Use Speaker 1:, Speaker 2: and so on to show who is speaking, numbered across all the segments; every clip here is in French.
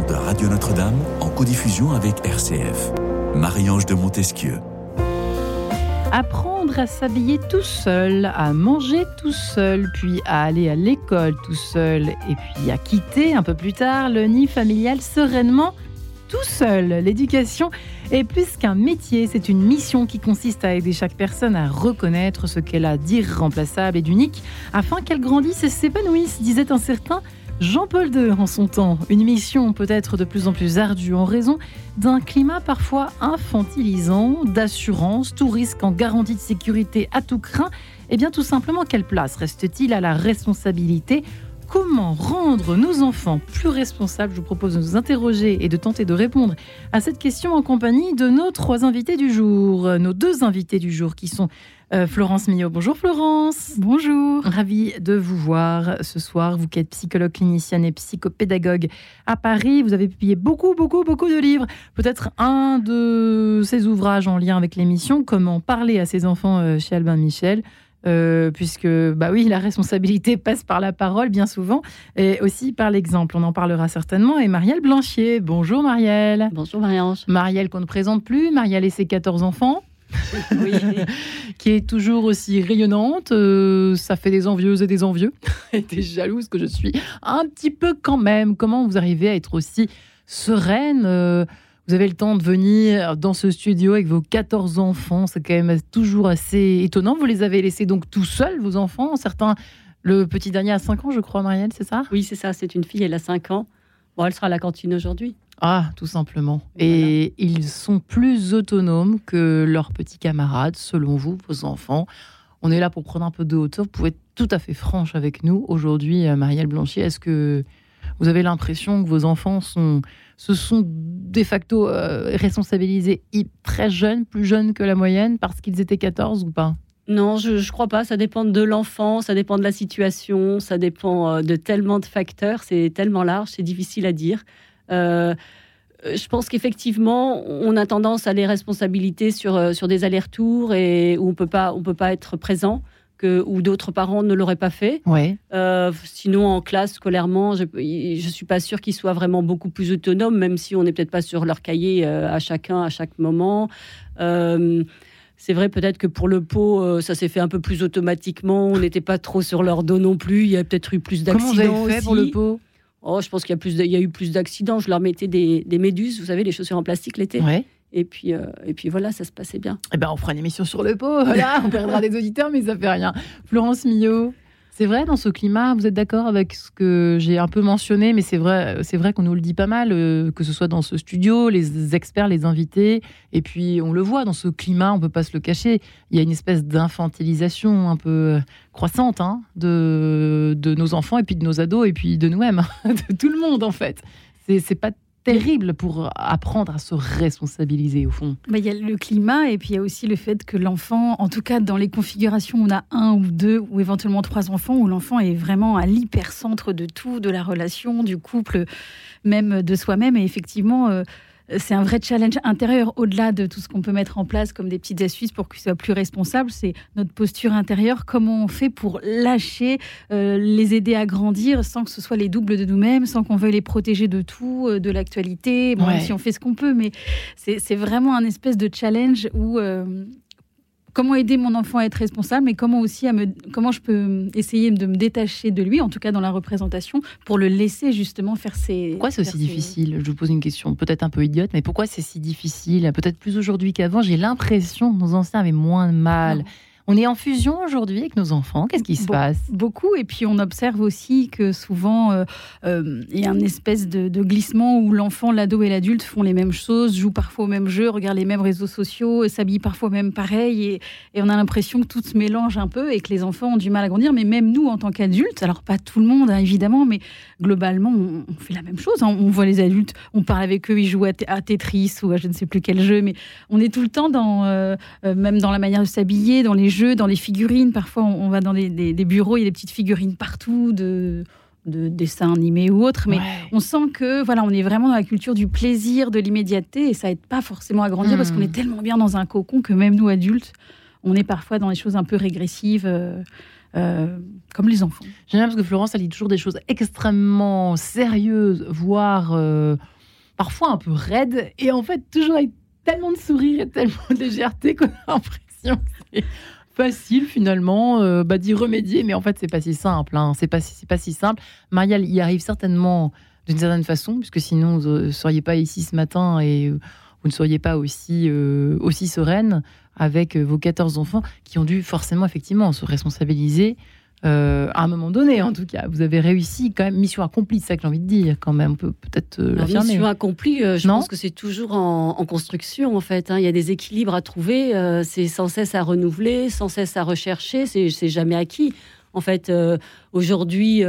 Speaker 1: de Radio Notre-Dame en codiffusion avec RCF. Marie-Ange de Montesquieu.
Speaker 2: Apprendre à s'habiller tout seul, à manger tout seul, puis à aller à l'école tout seul, et puis à quitter un peu plus tard le nid familial sereinement tout seul. L'éducation est plus qu'un métier, c'est une mission qui consiste à aider chaque personne à reconnaître ce qu'elle a d'irremplaçable et d'unique afin qu'elle grandisse et s'épanouisse, disait un certain Jean-Paul II en son temps. Une mission peut-être de plus en plus ardue en raison d'un climat parfois infantilisant, d'assurance, tout risque en garantie de sécurité à tout craint. Eh bien tout simplement, quelle place reste-t-il à la responsabilité? Comment rendre nos enfants plus responsables? Je vous propose de nous interroger et de tenter de répondre à cette question en compagnie de nos trois invités du jour. Nos deux invités du jour qui sont euh, Florence Millot. Bonjour Florence.
Speaker 3: Bonjour.
Speaker 2: Ravie de vous voir ce soir. Vous qui êtes psychologue clinicienne et psychopédagogue à Paris, vous avez publié beaucoup, beaucoup, beaucoup de livres. Peut-être un de ces ouvrages en lien avec l'émission, Comment parler à ses enfants euh, chez Albin Michel. Euh, puisque bah oui, la responsabilité passe par la parole bien souvent et aussi par l'exemple. On en parlera certainement. Et Marielle Blanchier. Bonjour Marielle.
Speaker 3: Bonjour Marie-Ange.
Speaker 2: Marielle qu'on ne présente plus. Marielle et ses 14 enfants. Oui. qui est toujours aussi rayonnante. Euh, ça fait des envieuses et des envieux. et des jalouses que je suis un petit peu quand même. Comment vous arrivez à être aussi sereine euh, Vous avez le temps de venir dans ce studio avec vos 14 enfants. C'est quand même toujours assez étonnant. Vous les avez laissés donc tout seuls, vos enfants. Certains, le petit dernier a 5 ans, je crois, Marielle, c'est ça?
Speaker 3: Oui, c'est ça. C'est une fille, elle a 5 ans. Bon, elle sera à la cantine aujourd'hui.
Speaker 2: Ah, tout simplement. Et ils sont plus autonomes que leurs petits camarades, selon vous, vos enfants. On est là pour prendre un peu de hauteur. Vous pouvez être tout à fait franche avec nous aujourd'hui, euh, Marielle Blanchier. Est-ce que vous avez l'impression que vos enfants sont, se sont de facto euh, responsabilisés très jeunes, plus jeunes que la moyenne, parce qu'ils étaient 14 ou pas?
Speaker 3: Non, je ne crois pas. Ça dépend de l'enfant, ça dépend de la situation, ça dépend euh, de tellement de facteurs. C'est tellement large, c'est difficile à dire. Euh, je pense qu'effectivement, on a tendance à les responsabiliser sur, euh, sur des allers-retours et où on peut pas, on peut pas être présent. Que, où d'autres parents ne l'auraient pas fait.
Speaker 2: Ouais.
Speaker 3: Euh, sinon, en classe, scolairement, je ne suis pas sûre qu'ils soient vraiment beaucoup plus autonomes, même si on n'est peut-être pas sur leur cahier à chacun, à chaque moment. c'est vrai peut-être que pour le pot, ça s'est fait un peu plus automatiquement. On n'était pas trop sur leur dos non plus. Il y a peut-être eu plus d'accidents.
Speaker 2: Comment vous avez fait pour le pot?
Speaker 3: Oh, je pense qu'il y a, plus il y a eu plus d'accidents. Je leur mettais des, méduses, vous savez, les chaussures en plastique l'été. Et puis, euh, et puis voilà, ça se passait bien.
Speaker 2: Eh ben, on fera une émission sur le pot. Voilà, on perdra des auditeurs, mais ça fait rien. Florence Millot, c'est vrai dans ce climat, vous êtes d'accord avec ce que j'ai un peu mentionné, mais c'est vrai, c'est vrai qu'on nous le dit pas mal, euh, que ce soit dans ce studio, les experts, les invités, et puis on le voit dans ce climat, on peut pas se le cacher. Il y a une espèce d'infantilisation un peu euh, croissante hein, de, nos enfants et puis de nos ados et puis de nous-mêmes, de tout le monde en fait. C'est pas terrible pour apprendre à se responsabiliser au fond.
Speaker 4: Bah, il y a le climat et puis il y a aussi le fait que l'enfant, en tout cas dans les configurations où on a un ou deux ou éventuellement trois enfants, où l'enfant est vraiment à l'hypercentre de tout, de la relation, du couple, même de soi-même. Et effectivement, euh, c'est un vrai challenge intérieur au-delà de tout ce qu'on peut mettre en place comme des petites astuces pour qu'il soit plus responsable. C'est notre posture intérieure, comment on fait pour lâcher, euh, les aider à grandir sans que ce soit les doubles de nous-mêmes, sans qu'on veuille les protéger de tout, euh, de l'actualité. Bon, si on fait ce qu'on peut, mais c'est vraiment un espèce de challenge où euh, comment aider mon enfant à être responsable, mais comment aussi à me, comment je peux essayer de me détacher de lui, en tout cas dans la représentation, pour le laisser justement faire ses.
Speaker 2: Pourquoi c'est aussi difficile? Je vous pose une question peut-être un peu idiote, mais pourquoi c'est si difficile? Peut-être plus aujourd'hui qu'avant. J'ai l'impression que nos anciens avaient moins de mal. On est en fusion aujourd'hui avec nos enfants. Qu'est-ce qui se passe?
Speaker 4: Beaucoup. Et puis on observe aussi que souvent euh, euh, il y a un espèce de, glissement où l'enfant, l'ado et l'adulte font les mêmes choses, jouent parfois au même jeu, regardent les mêmes réseaux sociaux, s'habillent parfois même pareil. Et, on a l'impression que tout se mélange un peu et que les enfants ont du mal à grandir. Mais même nous, en tant qu'adultes, alors pas tout le monde hein, évidemment, mais globalement, on, fait la même chose. Hein. On voit les adultes, on parle avec eux, ils jouent à, Tetris ou à je ne sais plus quel jeu. Mais on est tout le temps dans, euh, même dans la manière de s'habiller, dans les jeux, dans les figurines. Parfois, on, va dans des, bureaux, il y a des petites figurines partout de, de dessins animés ou autres. Mais on sent que voilà, on est vraiment dans la culture du plaisir, de l'immédiateté, et ça aide pas forcément à grandir parce qu'on est hmm. tellement bien dans un cocon que même nous adultes, on est parfois dans des choses un peu régressives. comme les enfants.
Speaker 2: J'aime bien parce que Florence, elle dit toujours des choses extrêmement sérieuses, voire parfois un peu raides, et en fait toujours avec tellement de sourire et tellement de légèreté qu'on a l'impression que facile finalement euh, bah, d'y remédier, mais en fait c'est pas si simple. Hein. C'est pas pas si simple. Marielle y arrive certainement d'une certaine façon, puisque sinon vous ne seriez pas ici ce matin et vous ne seriez pas aussi euh, aussi sereine avec vos 14 enfants qui ont dû forcément effectivement se responsabiliser euh, à un moment donné, en tout cas. Vous avez réussi, quand même, mission accomplie, c'est ça que j'ai envie de dire, quand même. On peut peut-être euh.
Speaker 3: Mission accomplie, euh, je pense que c'est toujours en, construction, en fait. Hein. Il y a des équilibres à trouver, c'est sans cesse à renouveler, sans cesse à rechercher, c'est jamais acquis. En fait, aujourd'hui,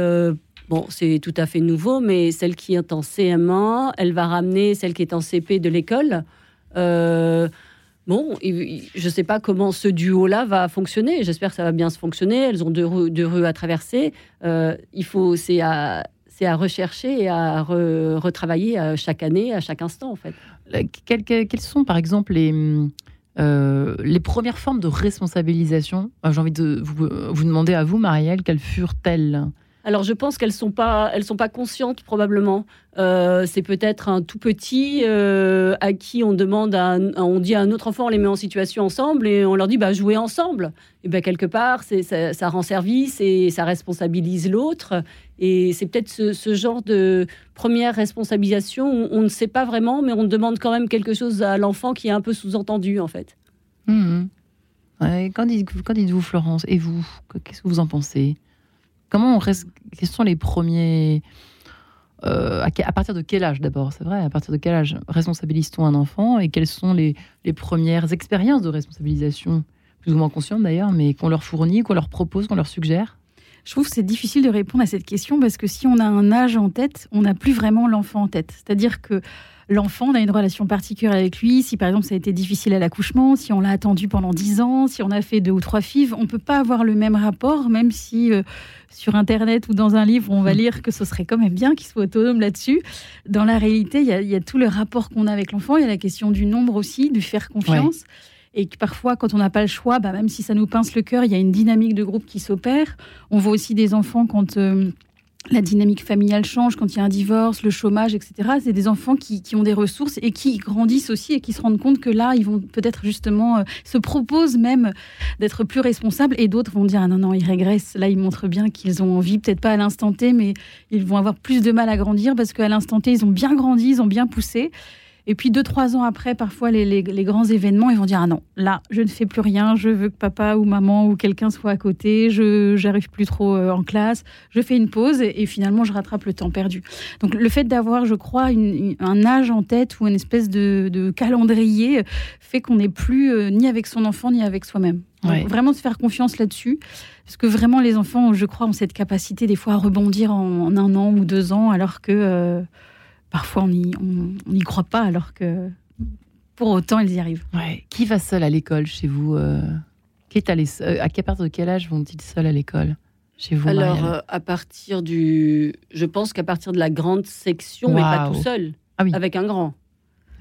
Speaker 3: bon, c'est tout à fait nouveau, mais celle qui est en CM1, elle va ramener celle qui est en CP de l'école. Bon, je ne sais pas comment ce duo-là va fonctionner. J'espère que ça va bien se fonctionner. Elles ont deux rues, à traverser. Euh, il faut, c'est à, c'est à rechercher et à retravailler à chaque année, à chaque instant, en fait.
Speaker 2: Quelles, sont, par exemple, les, euh, les premières formes de responsabilisation? J'ai envie de vous, vous, demander à vous, Marielle, quelles furent-elles?
Speaker 3: Alors je pense qu'elles sont pas, elles sont pas conscientes probablement. Euh, c'est peut-être un tout petit euh, à qui on demande, on dit à un autre enfant, on les met en situation ensemble et on leur dit bah jouez ensemble. Et bien quelque part, ça, rend service et ça responsabilise l'autre. Et c'est peut-être ce, genre de première responsabilisation où on ne sait pas vraiment, mais on demande quand même quelque chose à l'enfant qui est un peu sous-entendu en fait.
Speaker 2: Mmh. quand dites-vous Florence? Et vous, qu'est-ce que vous en pensez? Comment on reste, quels sont les premiers euh, à, partir de quel âge d'abord C'est vrai, à partir de quel âge responsabilise-t-on un enfant et quelles sont les, premières expériences de responsabilisation, plus ou moins conscientes d'ailleurs, mais qu'on leur fournit, qu'on leur propose, qu'on leur suggère?
Speaker 4: Je trouve que c'est difficile de répondre à cette question parce que si on a un âge en tête, on n'a plus vraiment l'enfant en tête. C'est-à-dire que l'enfant, on a une relation particulière avec lui. Si par exemple ça a été difficile à l'accouchement, si on l'a attendu pendant dix ans, si on a fait deux ou trois fives, on peut pas avoir le même rapport, même si euh, sur Internet ou dans un livre on va hmm. lire que ce serait quand même bien qu'il soit autonome là-dessus. Dans la réalité, il y, a tout le rapport qu'on a avec l'enfant. Il y a la question du nombre aussi, du faire confiance. Et que parfois, quand on n'a pas le choix, bah, même si ça nous pince le cœur, il y a une dynamique de groupe qui s'opère. On voit aussi des enfants quand euh, la dynamique familiale change quand il y a un divorce, le chômage, etc. C'est des enfants qui, ont des ressources et qui grandissent aussi et qui se rendent compte que là, ils vont peut-être justement euh, se proposent même d'être plus responsables et d'autres vont dire ah non non ils régressent. Là, ils montrent bien qu'ils ont envie, peut-être pas à l'instant T, mais ils vont avoir plus de mal à grandir parce qu'à l'instant T, ils ont bien grandi, ils ont bien poussé. Et puis deux, trois ans après, parfois, les, grands événements, ils vont dire Ah non, là, je ne fais plus rien, je veux que papa ou maman ou quelqu'un soit à côté, je n'arrive plus trop euh, en classe, je fais une pause et, finalement, je rattrape le temps perdu. Donc, le fait d'avoir, je crois, un âge en tête ou une espèce de, calendrier fait qu'on n'est plus euh, ni avec son enfant ni avec soi-même. Vraiment se faire confiance là-dessus. Parce que vraiment, les enfants, je crois, ont cette capacité des fois à rebondir en, un an ou deux ans, alors que. Euh, parfois on n'y croit pas alors que pour autant ils y arrivent.
Speaker 2: Qui va seul à l'école chez vous euh, qui est allé euh, À partir de quel âge vont-ils seuls à l'école chez vous
Speaker 3: Alors euh, à partir du, je pense qu'à partir de la grande section, mais pas tout seul, ah avec un grand.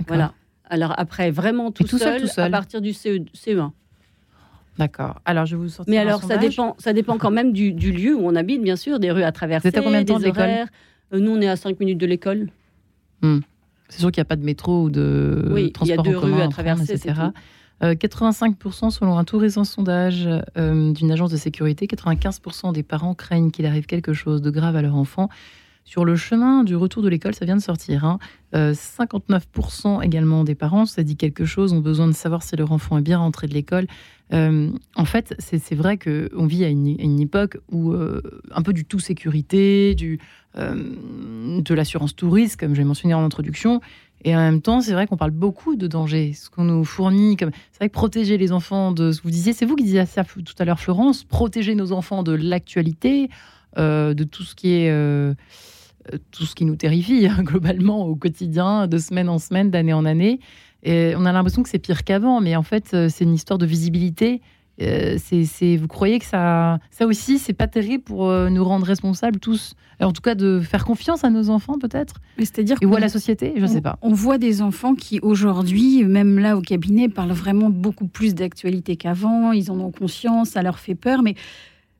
Speaker 3: Voilà. Alors après vraiment tout, seul, à partir du CE, 1
Speaker 2: D'accord. Alors je vous sortir
Speaker 3: Mais alors ça dépend, ça dépend quand même du, lieu où on habite, bien sûr, des rues à traverser,
Speaker 2: Vous êtes à combien de temps de l'école
Speaker 3: Nous on est à 5 minutes de l'école.
Speaker 2: Hmm. C'est sûr qu'il n'y a pas de métro ou de
Speaker 3: oui, transport il y a deux rues à traverser, etc.
Speaker 2: 85% euh, selon un tout récent sondage euh, d'une agence de sécurité, 95% des parents craignent qu'il arrive quelque chose de grave à leur enfant. Sur le chemin du retour de l'école, ça vient de sortir. 59% hein. euh, également des parents, ça dit quelque chose, ont besoin de savoir si leur enfant est bien rentré de l'école. En fait, c'est vrai qu'on vit à une, époque où un peu du tout sécurité, du, de l'assurance touriste, comme j'ai mentionné en introduction. Et en même temps, c'est vrai qu'on parle beaucoup de danger. Ce qu'on nous fournit, comme c'est vrai que protéger les enfants de ce que vous disiez, c'est vous qui disiez ça tout à l'heure, Florence, protéger nos enfants de l'actualité, euh, de tout ce qui est euh, tout ce qui nous terrifie hein, globalement au quotidien, de semaine en semaine, d'année en année. Et on a l'impression que c'est pire qu'avant, mais en fait, euh, c'est une histoire de visibilité euh, c'est, vous croyez que ça, ça aussi, c'est pas terrible pour euh, nous rendre responsables tous En tout cas, de faire confiance à nos enfants, peut-être?
Speaker 4: C'est-à-dire
Speaker 2: Ou à la société Je ne sais pas.
Speaker 4: On voit des enfants qui, aujourd'hui, même là au cabinet, parlent vraiment beaucoup plus d'actualité qu'avant. Ils en ont conscience, ça leur fait peur. Mais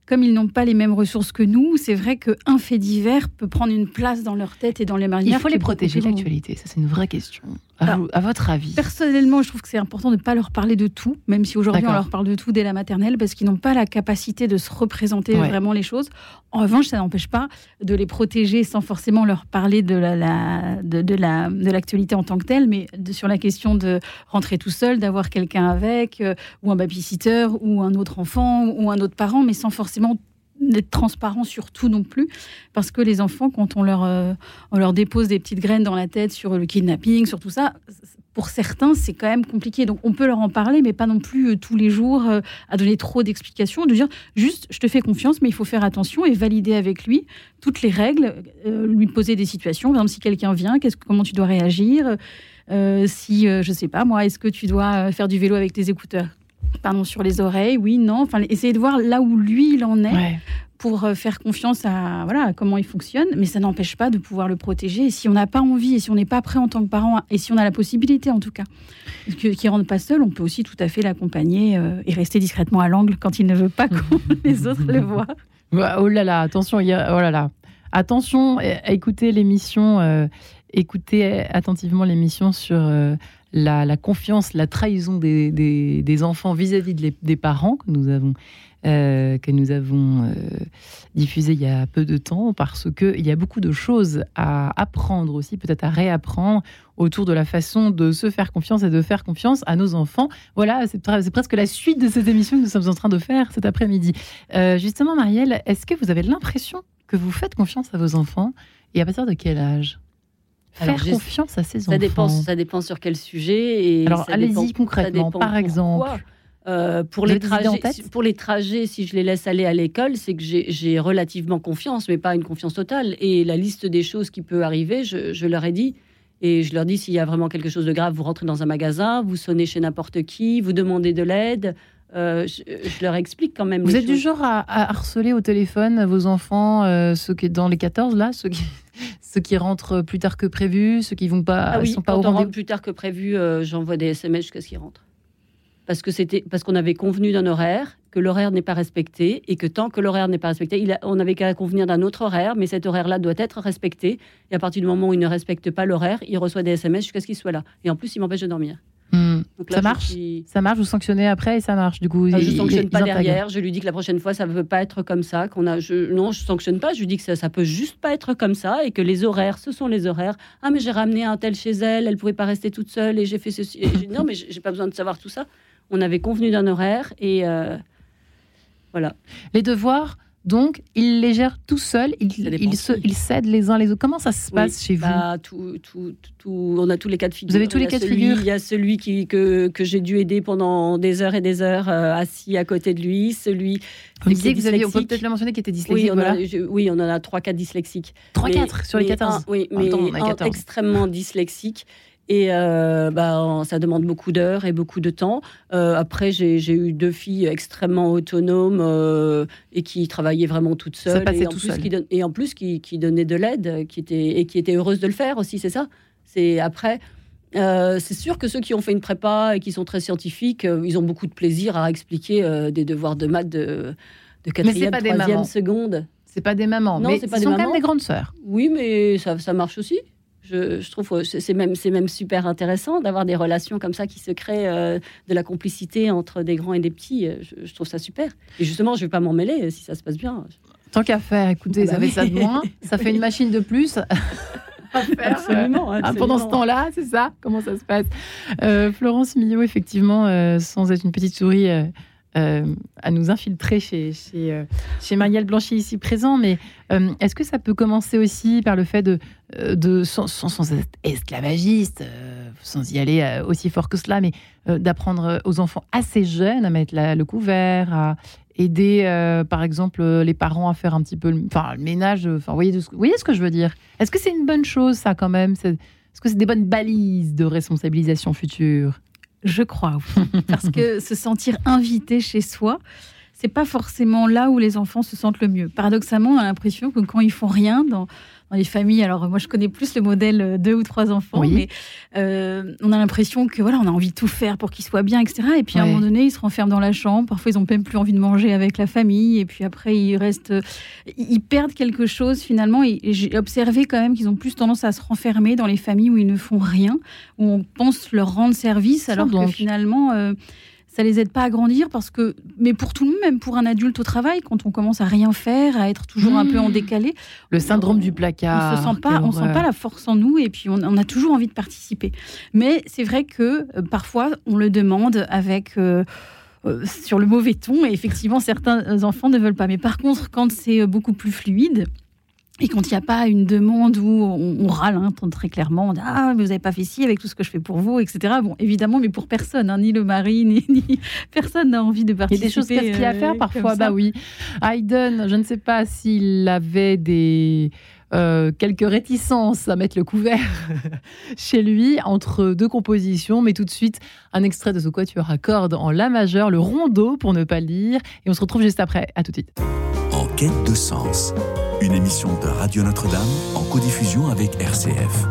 Speaker 4: comme ils n'ont pas les mêmes ressources que nous, c'est vrai qu'un fait divers peut prendre une place dans leur tête et dans les manières.
Speaker 2: Il faut les protéger l'actualité, ça c'est une vraie question. À, votre avis
Speaker 4: Personnellement, je trouve que c'est important de ne pas leur parler de tout, même si aujourd'hui on leur parle de tout dès la maternelle, parce qu'ils n'ont pas la capacité de se représenter vraiment les choses. En revanche, ça n'empêche pas de les protéger sans forcément leur parler de la, de, de, la, de l'actualité en tant que telle, mais sur la question de rentrer tout seul, d'avoir quelqu'un avec, euh, ou un babysitter, ou un autre enfant, ou un autre parent, mais sans forcément d'être transparent sur tout non plus, parce que les enfants, quand on leur, euh, on leur dépose des petites graines dans la tête sur le kidnapping, sur tout ça, pour certains, c'est quand même compliqué. Donc, on peut leur en parler, mais pas non plus euh, tous les jours euh, à donner trop d'explications, de dire juste, je te fais confiance, mais il faut faire attention et valider avec lui toutes les règles, lui poser des situations. Par exemple, si quelqu'un vient, qu'est-ce, comment tu dois réagir? Si, je sais pas, moi, est-ce que tu dois faire du vélo avec tes écouteurs? Pardon, sur les oreilles, oui, non. Enfin, essayer de voir là où lui, il en est. pour euh, faire confiance à voilà comment il fonctionne, mais ça n'empêche pas de pouvoir le protéger. Et si on n'a pas envie, et si on n'est pas prêt en tant que parent, et si on a la possibilité en tout cas, qu'il ne rentre pas seul, on peut aussi tout à fait l'accompagner euh, et rester discrètement à l'angle quand il ne veut pas que les autres le voient.
Speaker 2: Oh là là, attention, oh là là, attention à écouter l'émission, euh, écoutez attentivement l'émission sur la, confiance, la trahison des, enfants vis-à-vis des parents que nous avons, euh, que nous avons euh, diffusé il y a peu de temps, parce qu'il y a beaucoup de choses à apprendre aussi, peut-être à réapprendre autour de la façon de se faire confiance et de faire confiance à nos enfants. Voilà, c'est presque la suite de cette émission que nous sommes en train de faire cet après-midi. Euh, justement, Marielle, est-ce que vous avez l'impression que vous faites confiance à vos enfants et à partir de quel âge? Faire confiance à ses
Speaker 3: ça
Speaker 2: enfants.
Speaker 3: Dépend, ça dépend sur quel sujet.
Speaker 2: Et Alors, allez-y concrètement, par exemple.
Speaker 3: Euh, pour, les trajets, pour les trajets, si je les laisse aller à l'école, c'est que j'ai relativement confiance, mais pas une confiance totale. Et la liste des choses qui peut arriver, je, je leur ai dit. Et je leur dis, s'il y a vraiment quelque chose de grave, vous rentrez dans un magasin, vous sonnez chez n'importe qui, vous demandez de l'aide. Euh, je, leur explique quand même.
Speaker 2: Vous êtes du genre à, harceler au téléphone vos enfants, euh, ceux qui dans les 14 là, ceux qui, ceux qui rentrent plus tard que prévu, ceux qui vont pas,
Speaker 3: ah oui,
Speaker 2: sont pas au
Speaker 3: rendez-vous. plus tard que prévu, euh, j'envoie des SMS jusqu'à ce qu'ils rentrent. Parce que c'était parce qu'on avait convenu d'un horaire, que l'horaire n'est pas respecté et que tant que l'horaire n'est pas respecté, il on avait qu'à convenir d'un autre horaire, mais cet horaire-là doit être respecté. Et à partir du moment où il ne respecte pas l'horaire, il reçoit des SMS jusqu'à ce qu'il soit là. Et en plus, il m'empêche de dormir.
Speaker 2: Hmm. ça marche Ça marche, vous sanctionnez après et ça marche du coup
Speaker 3: ah, Je ne sanctionne pas derrière, je lui dis que la prochaine fois ça ne peut pas être comme ça. qu'on a, je, non, je sanctionne pas, je lui dis que ça, ça peut juste pas être comme ça et que les horaires, ce sont les horaires. Ah mais j'ai ramené un tel chez elle, elle pouvait pas rester toute seule et j'ai fait ceci. non mais j'ai pas besoin de savoir tout ça. On avait convenu d'un horaire et euh, voilà.
Speaker 2: Les devoirs donc, il les gère tout seul, il, il, se, s'aide les uns les autres. Comment ça se passe chez
Speaker 3: bah, vous tout, tout, On a tous les cas de figure.
Speaker 2: Vous avez tous les cas de figure
Speaker 3: Il y a celui qui, que, que j'ai dû aider pendant des heures et des heures, euh, assis à côté de lui. Celui
Speaker 2: vous disiez que vous aviez, on peut peut-être le mentionner, qui était dyslexique.
Speaker 3: Oui, on, a, oui, on en a 3-4 dyslexiques.
Speaker 2: 3-4 sur les 14
Speaker 3: Oui, mais extrêmement dyslexiques. Et euh, bah, ça demande beaucoup d'heures et beaucoup de temps. Euh, après, j'ai eu deux filles extrêmement autonomes euh, et qui travaillaient vraiment toutes seules.
Speaker 2: et,
Speaker 3: en
Speaker 2: tout
Speaker 3: plus,
Speaker 2: seul.
Speaker 3: Qui et en plus, qui, qui donnaient de l'aide qui était, et qui étaient heureuses de le faire aussi, c'est ça C'est après. c'est sûr que ceux qui ont fait une prépa et qui sont très scientifiques, ils ont beaucoup de plaisir à expliquer des devoirs de maths de, de quatrième, troisième, seconde.
Speaker 2: C'est pas des mamans, non, mais ce sont quand même des grandes sœurs.
Speaker 3: Oui, mais ça, ça marche aussi. Je, trouve que c'est même, même super intéressant d'avoir des relations comme ça qui se créent, euh, de la complicité entre des grands et des petits. Je, trouve ça super. Et justement, je ne vais pas m'en mêler si ça se passe bien.
Speaker 2: Tant qu'à faire, écoutez, ça fait ça de moins, ça fait une machine de plus.
Speaker 3: absolument,
Speaker 2: ah, pendant ce temps-là, c'est ça Comment ça se passe? Euh, Florence Millot, effectivement, euh, sans être une petite souris, euh, à nous infiltrer chez, chez, euh, chez Marielle Blanchet ici présent, mais euh, est-ce que ça peut commencer aussi par le fait de, sans, sans, être esclavagiste, sans y aller aussi fort que cela, mais d'apprendre aux enfants assez jeunes à mettre le couvert, à aider par exemple les parents à faire un petit peu le, ménage, vous voyez ce que je veux dire? Est-ce que c'est une bonne chose ça quand même? Est-ce que c'est des bonnes balises de responsabilisation future?
Speaker 4: Je crois, parce que se sentir invité chez soi, c'est pas forcément là où les enfants se sentent le mieux. Paradoxalement, on a l'impression que quand ils font rien dans, les familles, alors moi je connais plus le modèle euh, deux ou trois enfants, mais euh, on a l'impression que voilà, on a envie de tout faire pour qu'ils soient bien, etc. Et puis à un moment donné, ils se renferment dans la chambre. Parfois, ils ont même plus envie de manger avec la famille. Et puis après, ils restent, ils perdent quelque chose finalement. Et j'ai observé quand même qu'ils ont plus tendance à se renfermer dans les familles où ils ne font rien, où on pense leur rendre service, alors que finalement. Euh, ça les aide pas à grandir parce que, mais pour tout le monde, même pour un adulte au travail, quand on commence à rien faire, à être toujours un peu en mmh. décalé,
Speaker 2: le syndrome du placard,
Speaker 4: on se sent pas, on sent pas la force en nous et puis on, a toujours envie de participer. Mais c'est vrai que euh, parfois on le demande avec euh, euh, sur le mauvais ton et effectivement certains enfants ne veulent pas. Mais par contre, quand c'est beaucoup plus fluide, et quand il n'y a pas une demande où on, râle hein, très clairement, on dit Ah, mais vous n'avez pas fait ci avec tout ce que je fais pour vous, etc. Bon, évidemment, mais pour personne, hein, ni le mari, ni, personne n'a envie de participer.
Speaker 2: Il y a des choses casse à faire parfois, bah oui. Hayden, je ne sais pas s'il avait des. Euh, quelques réticences à mettre le couvert chez lui entre deux compositions, mais tout de suite un extrait de ce quatuor à cordes en la majeure, le rondeau pour ne pas le dire, et on se retrouve juste après. À tout de suite.
Speaker 1: En quête de sens une émission de Radio Notre-Dame en codiffusion avec RCF.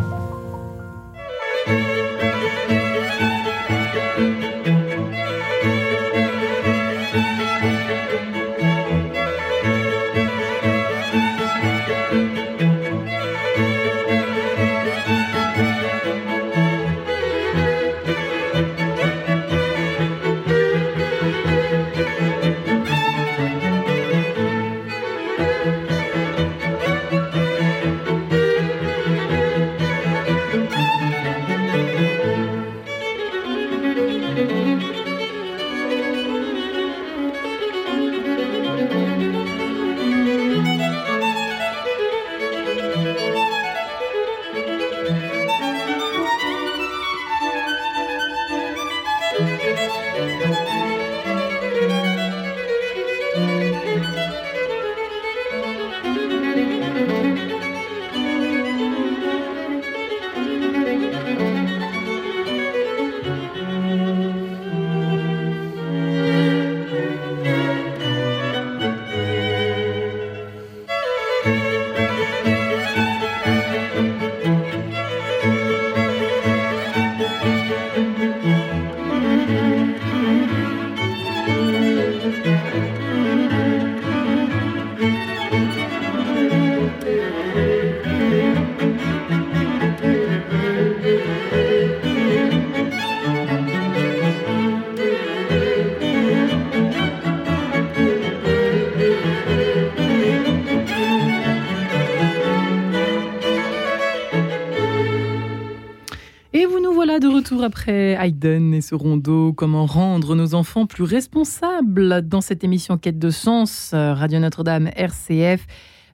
Speaker 2: Après Hayden et ce rondeau, comment rendre nos enfants plus responsables dans cette émission Quête de sens, euh, Radio Notre-Dame, RCF.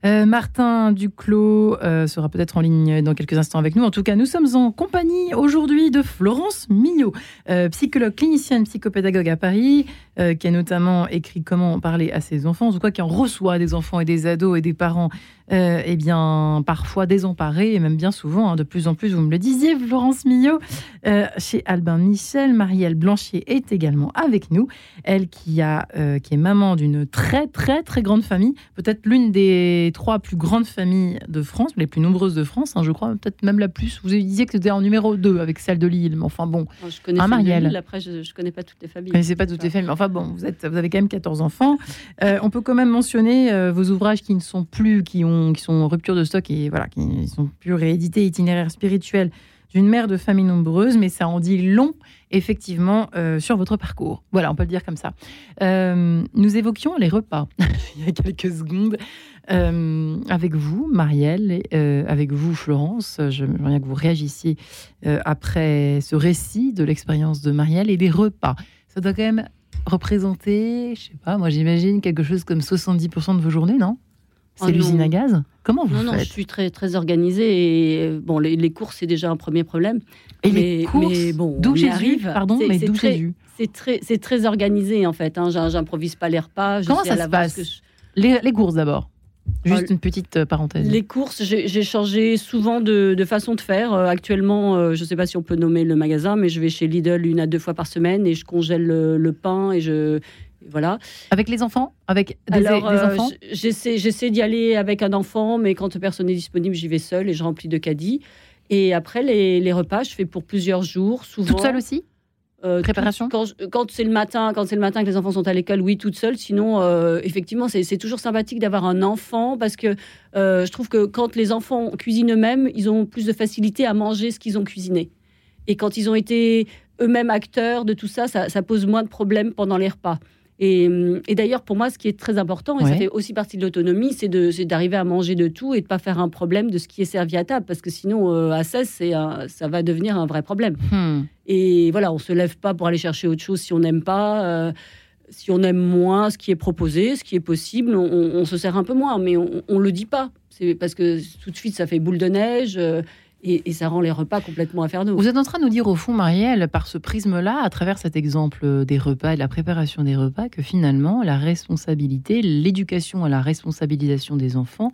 Speaker 2: Euh, Martin Duclos euh, sera peut-être en ligne dans quelques instants avec nous. En tout cas, nous sommes en compagnie aujourd'hui de Florence Mignot, psychologue clinicienne, psychopédagogue à Paris, qui a notamment écrit Comment parler à ses enfants, en tout cas qui en reçoit des enfants et des ados et des parents euh, eh bien, parfois désemparés, et même bien souvent, hein, de plus en plus, vous me le disiez, Florence Millot, euh, chez Albin Michel. Marielle Blancier est également avec nous. Elle qui, a, euh, qui est maman d'une très, très, très grande famille, peut-être l'une des trois plus grandes familles de France, les plus nombreuses de France, hein, je crois, peut-être même la plus. Vous disiez que c'était en numéro 2 avec celle de Lille, mais enfin bon.
Speaker 3: Je connais hein, Marielle. après, je ne connais pas toutes les familles.
Speaker 2: Je ne pas toutes les familles, enfin bon, vous, êtes, vous avez quand même 14 enfants. on peut quand même mentionner vos ouvrages qui ne sont plus, qui ont qui sont en rupture de stock et voilà, qui sont plus réédités, itinéraire spirituel d'une mère de famille nombreuse, mais ça en dit long, effectivement, euh, sur votre parcours. Voilà, on peut le dire comme ça. Euh, nous évoquions les repas il y a quelques secondes euh, avec vous, Marielle, avec vous, Florence. J'aimerais bien que vous réagissiez après ce récit de l'expérience de Marielle et des repas. Ça doit quand même représenter, je sais pas, moi j'imagine quelque chose comme 70% de vos journées, non? C'est oh l'usine à gaz? Comment vous
Speaker 3: non,
Speaker 2: faites?
Speaker 3: Non, je suis très, très organisée. Et, bon, les, courses, c'est déjà un premier problème.
Speaker 2: Et mais, les courses, bon, d'où Jésus, pardon, mais d'où Jésus?
Speaker 3: C'est très, c'est très organisé, en fait. Hein. J'improvise pas les repas.
Speaker 2: Comment ça se passe les, les courses, d'abord Juste une petite parenthèse.
Speaker 3: Les courses, j'ai changé souvent de, façon de faire. actuellement, je ne sais pas si on peut nommer le magasin, mais je vais chez Lidl une à deux fois par semaine et je congèle le, pain et je, voilà.
Speaker 2: Avec les enfants Avec des, enfants
Speaker 3: J'essaie d'y aller avec un enfant, mais quand personne n'est disponible, j'y vais seule et je remplis de caddies. Et après, les, repas, je fais pour plusieurs jours, souvent.
Speaker 2: Toute seule aussi?
Speaker 3: Euh, Préparation? Quand, c'est le matin, quand c'est le matin que les enfants sont à l'école, oui, toute seule. Sinon, euh, effectivement, c'est toujours sympathique d'avoir un enfant parce que euh, je trouve que quand les enfants cuisinent eux-mêmes, ils ont plus de facilité à manger ce qu'ils ont cuisiné. Et quand ils ont été eux-mêmes acteurs de tout ça, ça pose moins de problèmes pendant les repas. Et, d'ailleurs, pour moi, ce qui est très important, et ça fait aussi partie de l'autonomie, c'est d'arriver à manger de tout et de pas faire un problème de ce qui est servi à table, parce que sinon, euh, à 16, ça va devenir un vrai problème. Hmm. Et voilà, on se lève pas pour aller chercher autre chose si on n'aime pas. Euh, si on aime moins ce qui est proposé, ce qui est possible, on, se sert un peu moins, mais on ne le dit pas. C'est parce que tout de suite, ça fait boule de neige. Euh, et, ça rend les repas complètement infernaux.
Speaker 2: Vous êtes en train de nous dire au fond, Marielle, par ce prisme-là, à travers cet exemple des repas et de la préparation des repas, que finalement, la responsabilité, l'éducation à la responsabilisation des enfants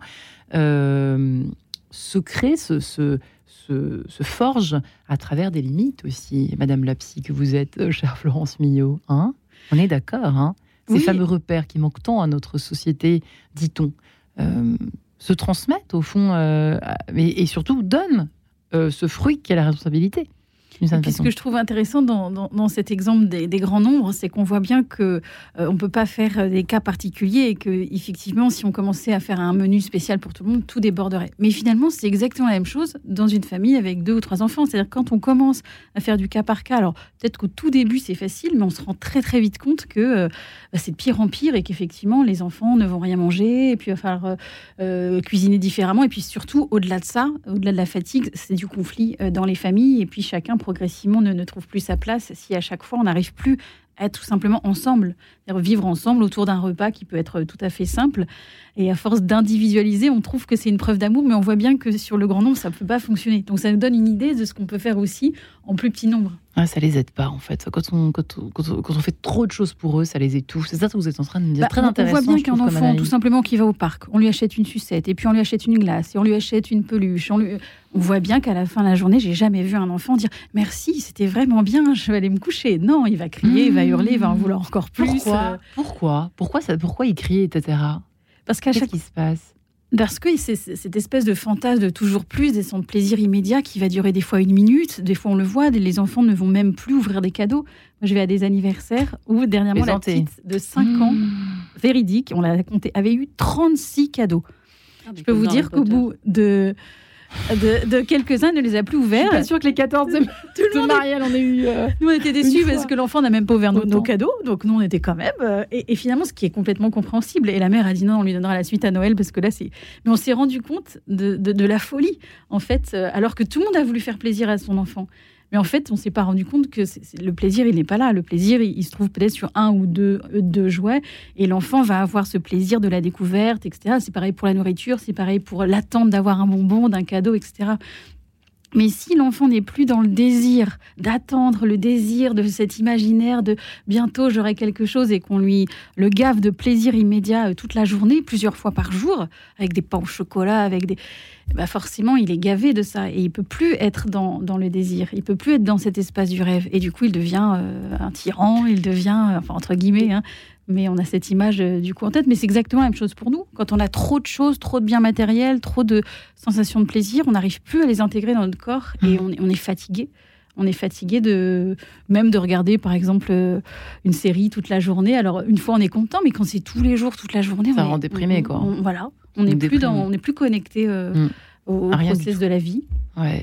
Speaker 2: euh, se crée, se, se, se, forge à travers des limites aussi. Madame la psy que vous êtes, euh, chère Florence Millot, hein? On est d'accord, hein? Ces fameux repères qui manquent tant à notre société, dit-on. Euh, se transmettent au fond et, surtout donnent euh, ce fruit qui a la responsabilité.
Speaker 4: Ce que je trouve intéressant dans, cet exemple des, grands nombres, c'est qu'on voit bien que euh, on ne peut pas faire euh, des cas particuliers et que effectivement, si on commençait à faire un menu spécial pour tout le monde, tout déborderait. Mais finalement, c'est exactement la même chose dans une famille avec deux ou trois enfants. C'est-à-dire quand on commence à faire du cas par cas, alors peut-être qu'au tout début c'est facile, mais on se rend très très vite compte que bah, c'est de pire en pire et qu'effectivement les enfants ne vont rien manger et puis il va falloir cuisiner différemment et puis surtout au-delà de ça, au-delà de la fatigue, c'est du conflit dans les familles et puis chacun progressivement ne, trouve plus sa place si à chaque fois on n'arrive plus à être tout simplement ensemble, vivre ensemble autour d'un repas qui peut être tout à fait simple. Et à force d'individualiser, on trouve que c'est une preuve d'amour, mais on voit bien que sur le grand nombre, ça ne peut pas fonctionner. Donc ça nous donne une idée de ce qu'on peut faire aussi en plus petit nombre.
Speaker 2: Ah, ça les aide pas en fait. Quand on, quand, on, fait trop de choses pour eux, ça les étouffe. C'est ça que vous êtes en train de me dire. Bah, très intéressant.
Speaker 4: On voit bien qu'un enfant, tout simplement, qui va au parc, on lui achète une sucette, et puis on lui achète une glace, et on lui achète une peluche. On, lui... on voit bien qu'à la fin de la journée, j'ai jamais vu un enfant dire merci, c'était vraiment bien, je vais aller me coucher. Non, il va crier, il va hurler, il va en vouloir encore plus.
Speaker 2: Pourquoi Pourquoi? Pourquoi? Ça Pourquoi il crie, etc.
Speaker 4: Parce qu'à chaque
Speaker 2: qui se passe?
Speaker 4: Parce que c'est cette espèce de fantasme de toujours plus, sons de plaisir immédiat qui va durer des fois une minute, des fois on le voit, les enfants ne vont même plus ouvrir des cadeaux. Moi, je vais à des anniversaires où dernièrement la petite de 5 ans, mmh. véridique, on l'a compté, avait eu 36 cadeaux. Ah, je peux vous dire qu'au bout de de, quelques-uns ne les a plus ouverts.
Speaker 2: Je suis pas sûre que les 14 de, de Marielle en ait eu. Euh,
Speaker 4: nous, on était déçus parce que l'enfant n'a même pas ouvert nos, cadeaux. Donc, nous, on était quand même. Euh, et, finalement, ce qui est complètement compréhensible. Et la mère a dit non, on lui donnera la suite à Noël parce que là, c'est. Mais on s'est rendu compte de, de, la folie, en fait, euh, alors que tout le monde a voulu faire plaisir à son enfant. Mais en fait, on s'est pas rendu compte que le plaisir, il n'est pas là. Le plaisir, il, se trouve peut-être sur un ou deux, euh, deux jouets. Et l'enfant va avoir ce plaisir de la découverte, etc. C'est pareil pour la nourriture, c'est pareil pour l'attente d'avoir un bonbon, d'un cadeau, etc. Mais si l'enfant n'est plus dans le désir d'attendre, le désir de cet imaginaire de bientôt j'aurai quelque chose et qu'on lui le gave de plaisir immédiat euh, toute la journée, plusieurs fois par jour, avec des pains au chocolat, avec des... Bah forcément, il est gavé de ça et il peut plus être dans, dans, le désir, il peut plus être dans cet espace du rêve. Et du coup, il devient euh, un tyran, il devient, euh, enfin, entre guillemets, hein, mais on a cette image euh, du coup en tête. Mais c'est exactement la même chose pour nous. Quand on a trop de choses, trop de biens matériels, trop de sensations de plaisir, on n'arrive plus à les intégrer dans notre corps et mmh. on est, fatigué. On est fatigué de même de regarder par exemple une série toute la journée. Alors une fois on est content, mais quand c'est tous les jours, toute la journée,
Speaker 2: ça
Speaker 4: on
Speaker 2: rend déprimé quoi.
Speaker 4: voilà, on n'est plus dans, on est plus connecté euh, mmh. au, process de la vie.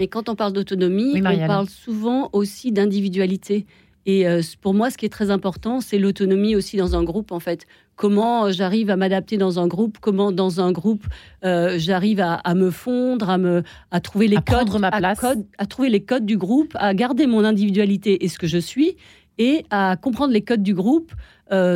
Speaker 3: Et quand on parle d'autonomie, on parle souvent aussi d'individualité. Et euh, pour moi, ce qui est très important, c'est l'autonomie aussi dans un groupe, en fait. Comment euh, j'arrive à m'adapter dans un groupe, comment dans un groupe euh, j'arrive à, me fondre, à, me, à trouver les codes,
Speaker 2: ma place.
Speaker 3: À, trouver les codes du groupe, à garder mon individualité et ce que je suis, et à comprendre les codes du groupe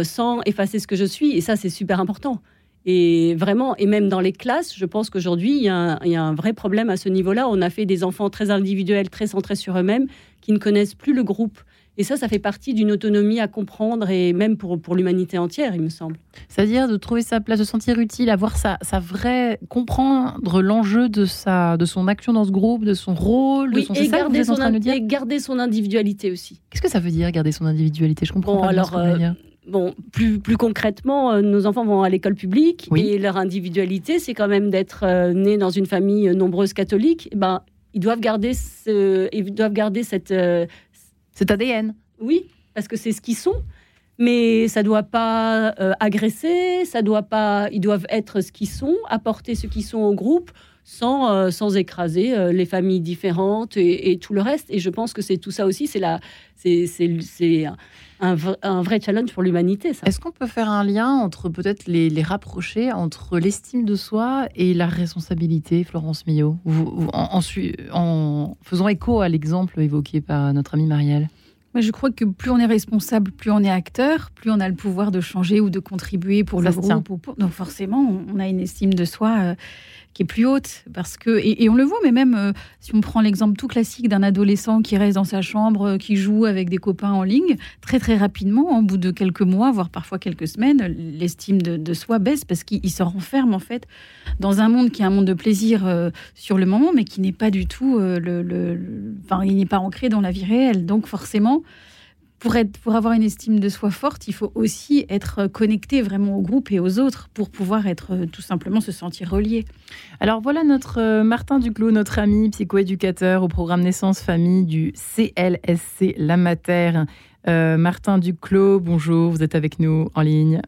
Speaker 3: sans effacer ce que je suis. Et ça, c'est super important. Et vraiment, et même dans les classes, je pense qu'aujourd'hui, il, y, a un vrai problème à ce niveau-là. On a fait des enfants très individuels, très centrés sur eux-mêmes, qui ne connaissent plus le groupe Et ça, ça fait partie d'une autonomie à comprendre et même pour, pour l'humanité entière, il me semble.
Speaker 2: C'est-à-dire de trouver sa place, de sentir utile, avoir sa, sa vraie. comprendre l'enjeu de, sa, de son action dans ce groupe, de son rôle, de son.
Speaker 3: Et garder, son et garder son individualité aussi.
Speaker 2: Qu'est-ce que ça veut dire, garder son individualité? Je comprends pas alors,
Speaker 3: Bon, plus, plus concrètement, euh, nos enfants vont à l'école publique et leur individualité, c'est quand même d'être euh, nés dans une famille nombreuse catholique. Eh ben, ils doivent garder, ce, ils doivent garder cette,
Speaker 2: cet ADN.
Speaker 3: Oui, parce que c'est ce qu'ils sont. Mais ça doit pas euh, agresser, ça doit pas. Ils doivent être ce qu'ils sont, apporter ce qu'ils sont au groupe, sans, euh, sans écraser euh, les familles différentes et, tout le reste. Et je pense que c'est tout ça aussi. C'est la, c'est, c'est, un, un, vrai challenge pour l'humanité.
Speaker 2: Est-ce qu'on peut faire un lien entre peut-être les, les rapprocher entre l'estime de soi et la responsabilité, Florence Millot, en, en, faisant écho à l'exemple évoqué par notre amie Marielle
Speaker 4: je crois que plus on est responsable, plus on est acteur, plus on a le pouvoir de changer ou de contribuer pour le groupe. Donc forcément, on a une estime de soi euh, qui est plus haute. Parce que, et, on le voit, mais même euh, si on prend l'exemple tout classique d'un adolescent qui reste dans sa chambre, euh, qui joue avec des copains en ligne, très très rapidement, au bout de quelques mois, voire parfois quelques semaines, l'estime de, soi baisse parce qu'il se renferme en fait dans un monde qui est un monde de plaisir euh, sur le moment, mais qui n'est pas du tout le, enfin, il n'est pas ancré dans la vie réelle. Donc forcément, pour, être, pour avoir une estime de soi forte, il faut aussi être connecté vraiment au groupe et aux autres pour pouvoir être euh, tout simplement se sentir relié.
Speaker 2: Alors voilà notre euh, Martin Duclos, notre ami psychoéducateur au programme Naissance Famille du CLSC La Mater. Euh, Martin Duclos, bonjour, vous êtes avec nous en ligne.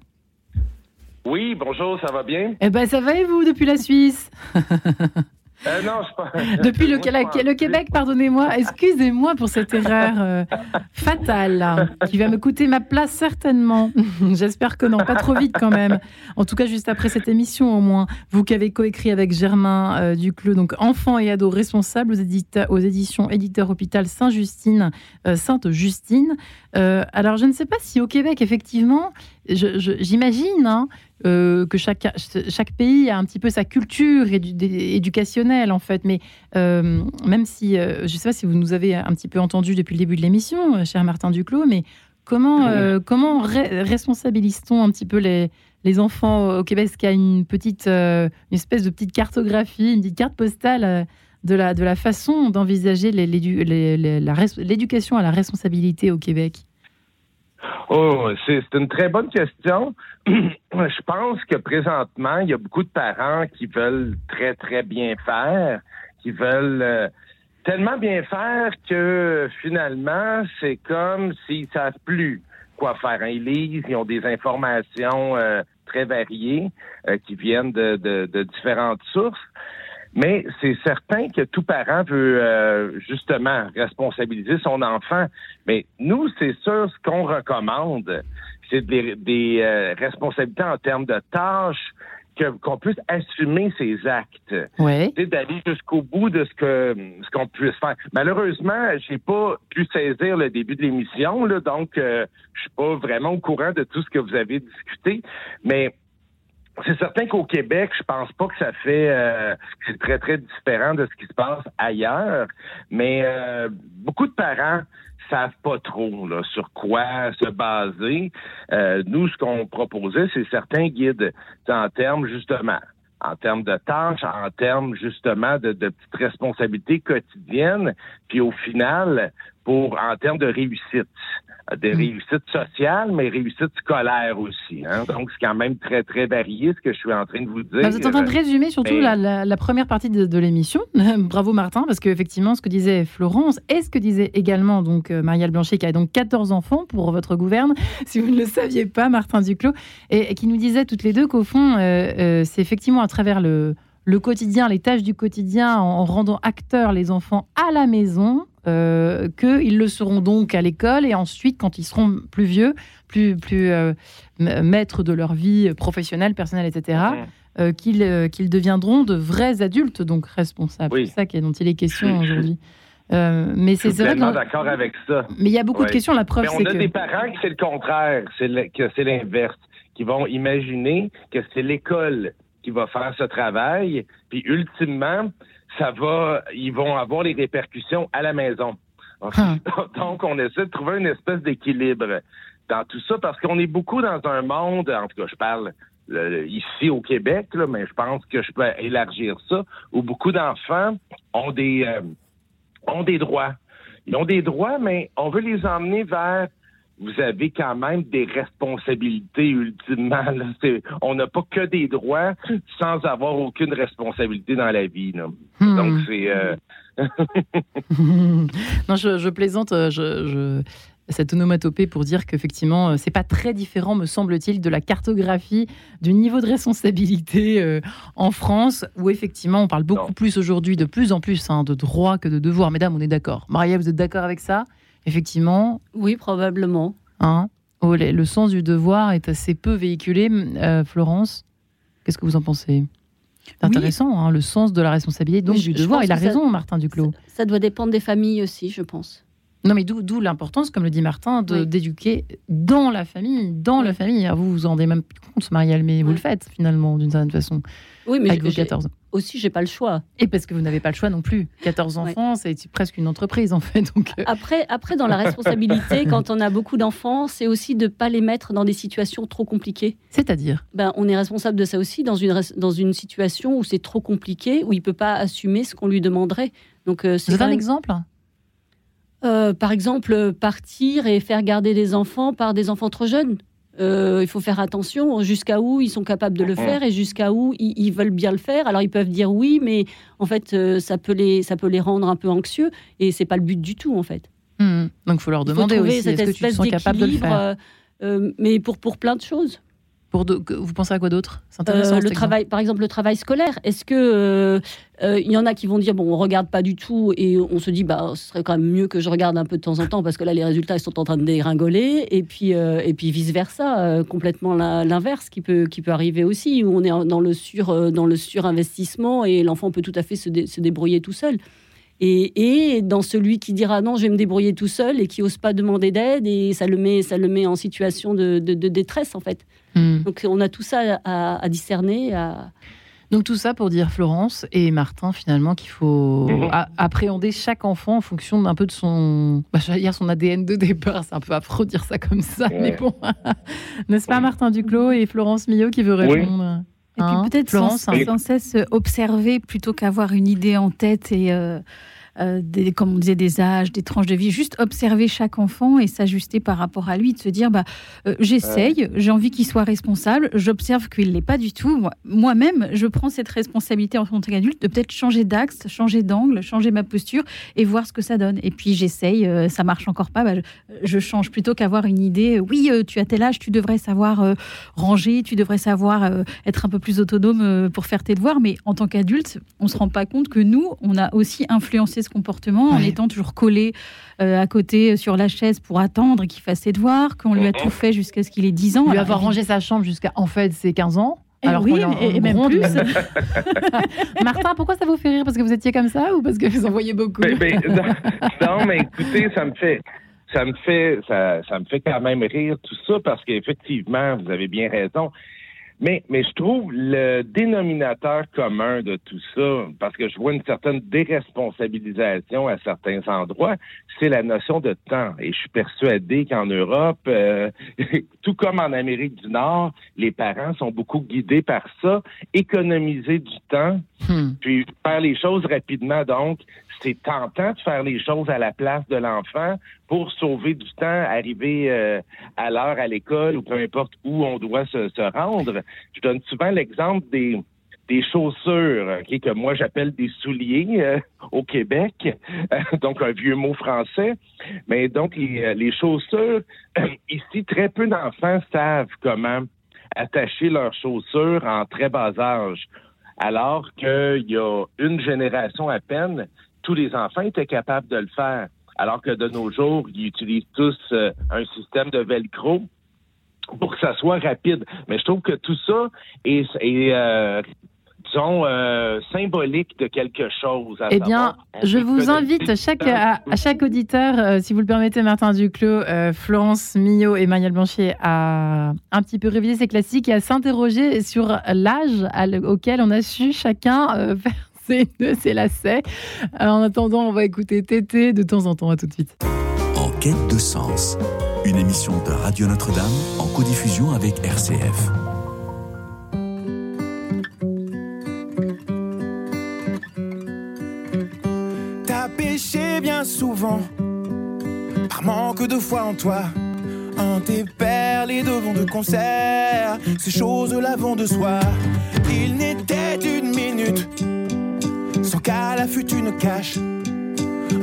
Speaker 5: Oui, bonjour, ça va bien?
Speaker 2: Eh ben ça va et vous depuis la Suisse?
Speaker 5: Euh, non, pas...
Speaker 2: Depuis le, le Québec, pardonnez-moi, excusez-moi pour cette erreur euh, fatale qui va me coûter ma place certainement. J'espère que non, pas trop vite quand même. En tout cas, juste après cette émission au moins. Vous qui avez coécrit avec Germain euh, Duclos, donc enfants et ados responsables aux, aux éditions Éditeur Hôpital Saint-Justine, Sainte-Justine. alors, je ne sais pas si au Québec, effectivement, j'imagine hein, euh, que chaque, chaque pays a un petit peu sa culture éducationnelle, en fait. Mais euh, même si, euh, je ne sais pas si vous nous avez un petit peu entendu depuis le début de l'émission, cher Martin Duclos, mais comment, comment responsabilise-t-on un petit peu les, les enfants au Québec? Est-ce qu'il y a une petite, une espèce de petite cartographie, une petite carte postale de la, de la façon d'envisager l'éducation à la responsabilité au Québec?
Speaker 5: Oh, c'est une très bonne question. Je pense que présentement, il y a beaucoup de parents qui veulent très, très bien faire, qui veulent euh, tellement bien faire que finalement, c'est comme s'ils savent plus quoi faire. Hein. Ils lisent, ils ont des informations euh, très variées euh, qui viennent de, de, de différentes sources. Mais c'est certain que tout parent veut euh, justement responsabiliser son enfant. Mais nous, c'est sûr, ce qu'on recommande, c'est des, euh, responsabilités en termes de tâches, qu'on puisse assumer ses actes.
Speaker 2: Oui.
Speaker 5: D'aller jusqu'au bout de ce que ce qu'on puisse faire. Malheureusement, j'ai pas pu saisir le début de l'émission, donc euh, je suis pas vraiment au courant de tout ce que vous avez discuté. Mais c'est certain qu'au Québec, je pense pas que ça fait euh, c'est très très différent de ce qui se passe ailleurs, mais euh, beaucoup de parents savent pas trop là, sur quoi se baser. Euh, nous, ce qu'on proposait, c'est certains guides en termes justement en termes de tâches, en termes justement de, de petites responsabilités quotidiennes, puis au final, pour en termes de réussite des hmm. réussites sociales, mais réussites scolaires aussi. Hein. Donc, c'est quand même très, très varié ce que je suis en train de vous dire.
Speaker 2: vous êtes en train de résumer surtout la, première partie de, l'émission. Bravo Martin, parce qu'effectivement, ce que disait Florence et ce que disait également donc euh, Marielle Blanchet, qui a donc 14 enfants pour votre gouverne, si vous ne le saviez pas, Martin Duclos, et, qui nous disait toutes les deux qu'au fond, euh, euh, c'est effectivement à travers le, le quotidien, les tâches du quotidien, en rendant acteurs les enfants à la maison, euh, qu'ils le seront donc à l'école et ensuite, quand ils seront plus vieux, plus, plus euh, maîtres de leur vie professionnelle, personnelle, etc., euh, qu'ils deviendront de vrais adultes, donc responsables. C'est ça dont il est question aujourd'hui.
Speaker 5: mais c'est vrai d'accord avec ça.
Speaker 2: Mais il y a beaucoup de questions. La preuve, c'est
Speaker 5: que on a des parents qui c'est le contraire, c'est que c'est l'inverse, qui vont imaginer que c'est l'école qui va faire ce travail, puis ultimement, ça va, ils vont avoir les répercussions à la maison. Donc, on essaie de trouver une espèce d'équilibre dans tout ça parce qu'on est beaucoup dans un monde, en tout cas, je parle ici au Québec, là, mais je pense que je peux élargir ça, où beaucoup d'enfants ont des euh, ont des droits. Ils ont des droits, mais on veut les emmener vers vous avez quand même des responsabilités ultimement. On n'a pas que des droits sans avoir aucune responsabilité dans la vie. Hmm. Donc c'est. Euh,
Speaker 2: non, je, plaisante. Euh, je, cette onomatopée pour dire qu'effectivement, euh, c'est pas très différent, me semble-t-il, de la cartographie du niveau de responsabilité en France, où effectivement, on parle beaucoup plus aujourd'hui, de plus en plus, hein, de droits que de devoirs. Mesdames, on est d'accord. Maria, vous êtes d'accord avec ça? Effectivement.
Speaker 3: Oui, probablement.
Speaker 2: Hein oh, le sens du devoir est assez peu véhiculé. Euh, Florence, qu'est-ce que vous en pensez? C'est intéressant, hein, le sens de la responsabilité, donc du devoir. Il a raison, Martin Duclos.
Speaker 3: Ça, doit dépendre des familles aussi, je pense.
Speaker 2: Non, mais d'où l'importance, comme le dit Martin, d'éduquer dans la famille, dans la famille. Vous vous en rendez même compte, Marielle, mais vous le faites finalement, d'une certaine façon.
Speaker 3: Oui, mais avec vos 14 aussi, j'ai pas le choix.
Speaker 2: Et parce que vous n'avez pas le choix non plus. 14 enfants, c'est presque une entreprise en fait. Donc...
Speaker 3: Euh. Après, après, dans la responsabilité, quand on a beaucoup d'enfants, c'est aussi de ne pas les mettre dans des situations trop compliquées.
Speaker 2: C'est-à-dire
Speaker 3: ben, On est responsable de ça aussi dans une, dans une situation où c'est trop compliqué, où il ne peut pas assumer ce qu'on lui demanderait.
Speaker 2: Donc, euh, c'est un exemple
Speaker 3: euh, Par exemple, partir et faire garder des enfants par des enfants trop jeunes. Euh, il faut faire attention jusqu'à où ils sont capables de le faire et jusqu'à où ils, veulent bien le faire. Alors ils peuvent dire oui, mais en fait euh, ça peut les ça peut les rendre un peu anxieux et c'est pas le but du tout en fait.
Speaker 2: Hmm. Donc il faut leur demander aussi est-ce que tu te sens capable de le faire?
Speaker 3: Euh, mais pour pour plein de choses
Speaker 2: vous pensez à quoi d'autre?
Speaker 3: Euh, le travail, par exemple, le travail scolaire. Est-ce que euh, euh, il y en a qui vont dire bon, on regarde pas du tout et on se dit bah ce serait quand même mieux que je regarde un peu de temps en temps parce que là les résultats ils sont en train de dégringoler et puis et puis vice versa, complètement l'inverse qui peut qui peut arriver aussi où on est dans le sur dans le surinvestissement et l'enfant peut tout à fait se, se débrouiller tout seul. Et, dans celui qui dira non, je vais me débrouiller tout seul et qui ose pas demander d'aide et ça le met, ça le met en situation de, détresse en fait. Hmm. Donc on a tout ça à, discerner.
Speaker 2: Donc tout ça pour dire Florence et Martin finalement qu'il faut mhm. appréhender chaque enfant en fonction d'un peu de son, bah, dire son ADN de départ. C'est un peu affreux de dire ça comme ça, mais bon, n'est-ce pas Martin Duclos et Florence Millot qui veut répondre?
Speaker 4: Et puis hein, peut-être sans, cesse observer plutôt qu'avoir une idée en tête et euh, euh, des, comme on disait, des âges, des tranches de vie, juste observer chaque enfant et s'ajuster par rapport à lui, de se dire bah, euh, j'essaye, j'ai envie qu'il soit responsable, j'observe qu'il ne l'est pas du tout. Moi-même, je prends cette responsabilité en tant qu'adulte de peut-être changer d'axe, changer d'angle, changer ma posture et voir ce que ça donne. Et puis j'essaye, euh, ça marche encore pas, bah, je, change plutôt qu'avoir une idée oui, tu as tel âge, tu devrais savoir ranger, tu devrais savoir être un peu plus autonome pour faire tes devoirs. Mais en tant qu'adulte, on ne se rend pas compte que nous, on a aussi influencé comportement en étant toujours collé euh, à côté euh, sur la chaise pour attendre qu'il fasse ses devoirs, qu'on lui a tout fait jusqu'à ce qu'il ait 10 ans.
Speaker 2: Lui avoir rangé sa chambre jusqu'à en fait ses 15 ans.
Speaker 4: Eh Alors oui, et, même plus.
Speaker 2: Martin, pourquoi ça vous fait rire? Parce que vous étiez comme ça ou parce que vous en voyez beaucoup?
Speaker 5: Ben, ben, non, mais écoutez, ça me fait, ça me fait, ça, ça me fait quand même rire tout ça parce qu'effectivement, vous avez bien raison. Mais, mais je trouve le dénominateur commun de tout ça, parce que je vois une certaine déresponsabilisation à certains endroits, c'est la notion de temps. Et je suis persuadé qu'en Europe, euh, tout comme en Amérique du Nord, les parents sont beaucoup guidés par ça, économiser du temps, hmm. puis faire les choses rapidement. Donc, c'est tentant de faire les choses à la place de l'enfant pour sauver du temps, arriver euh, à l'heure à l'école ou peu importe où on doit se, rendre. Je donne souvent l'exemple des des chaussures, que moi j'appelle des souliers euh, au Québec, donc un vieux mot français. Mais donc les, les chaussures, ici très peu d'enfants savent comment attacher leurs chaussures en très bas âge, alors qu'il y a une génération à peine, tous les enfants étaient capables de le faire. Alors que de nos jours, ils utilisent tous euh, un système de velcro pour que ça soit rapide. Mais je trouve que tout ça est, euh, disons, euh, symbolique de quelque chose.
Speaker 2: eh bien, je vous invite chaque, à, chaque auditeur, si vous le permettez, Martin Duclos, Florence Millot et Manuel Blanchet, à un petit peu réviser ces classiques et à s'interroger sur l'âge auquel on a su chacun faire c'est lacets. En attendant, on va écouter Tété de temps en temps. À tout de suite.
Speaker 1: En quête de sens, une émission de Radio Notre-Dame en codiffusion avec RCF.
Speaker 6: T'as péché bien souvent, par manque de foi en toi. Un tes perles et devant de concert, ces choses-là vont de soi. Il n'était une minute qu'à la fût une cache.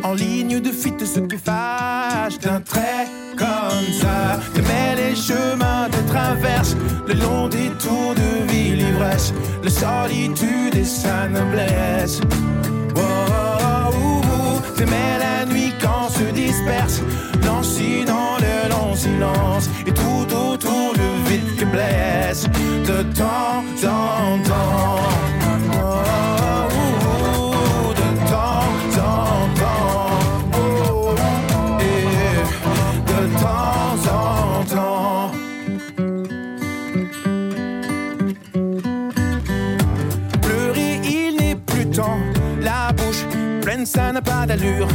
Speaker 6: En ligne de fuite, ce qui fâche d'un trait comme ça. Te mets les chemins de traverse, le long des tours de vie, l'ivresse, la solitude et sa noblesse. Oh, oh, oh, oh. La nuit quand se disperse lancinant le long silence et tout autour le vide qui blesse de temps en temps. Ça n'a pas d'allure.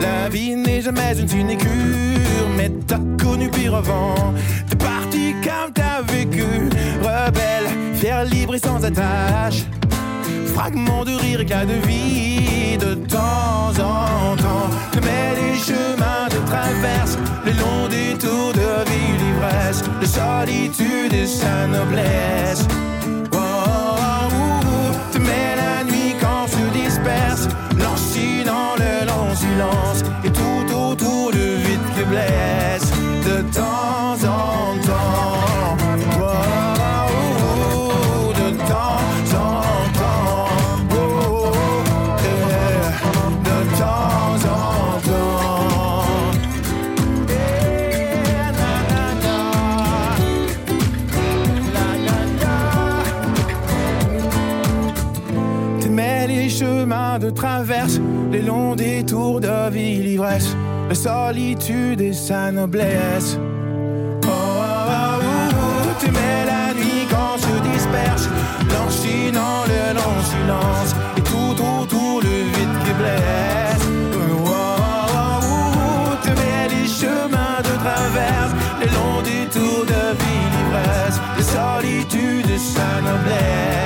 Speaker 6: La vie n'est jamais une sinécure, mais t'as connu pire avant. T'es parti comme t'as vécu, rebelle, fier, libre et sans attache. Fragment de rire, éclat de vie, de temps en temps. Te mets les chemins de traverse, le long des tours de vie, l'ivresse, de solitude et sa noblesse. Long la solitude et sa noblesse. Oh, oh, oh, oh, t'aimais la nuit quand se disperse, lancinant le long silence et tout autour le vide qui blesse. Oh, oh, oh, oh, t'aimais les chemins de traverse, les longs détours de vie, l'ivresse, la solitude et sa noblesse.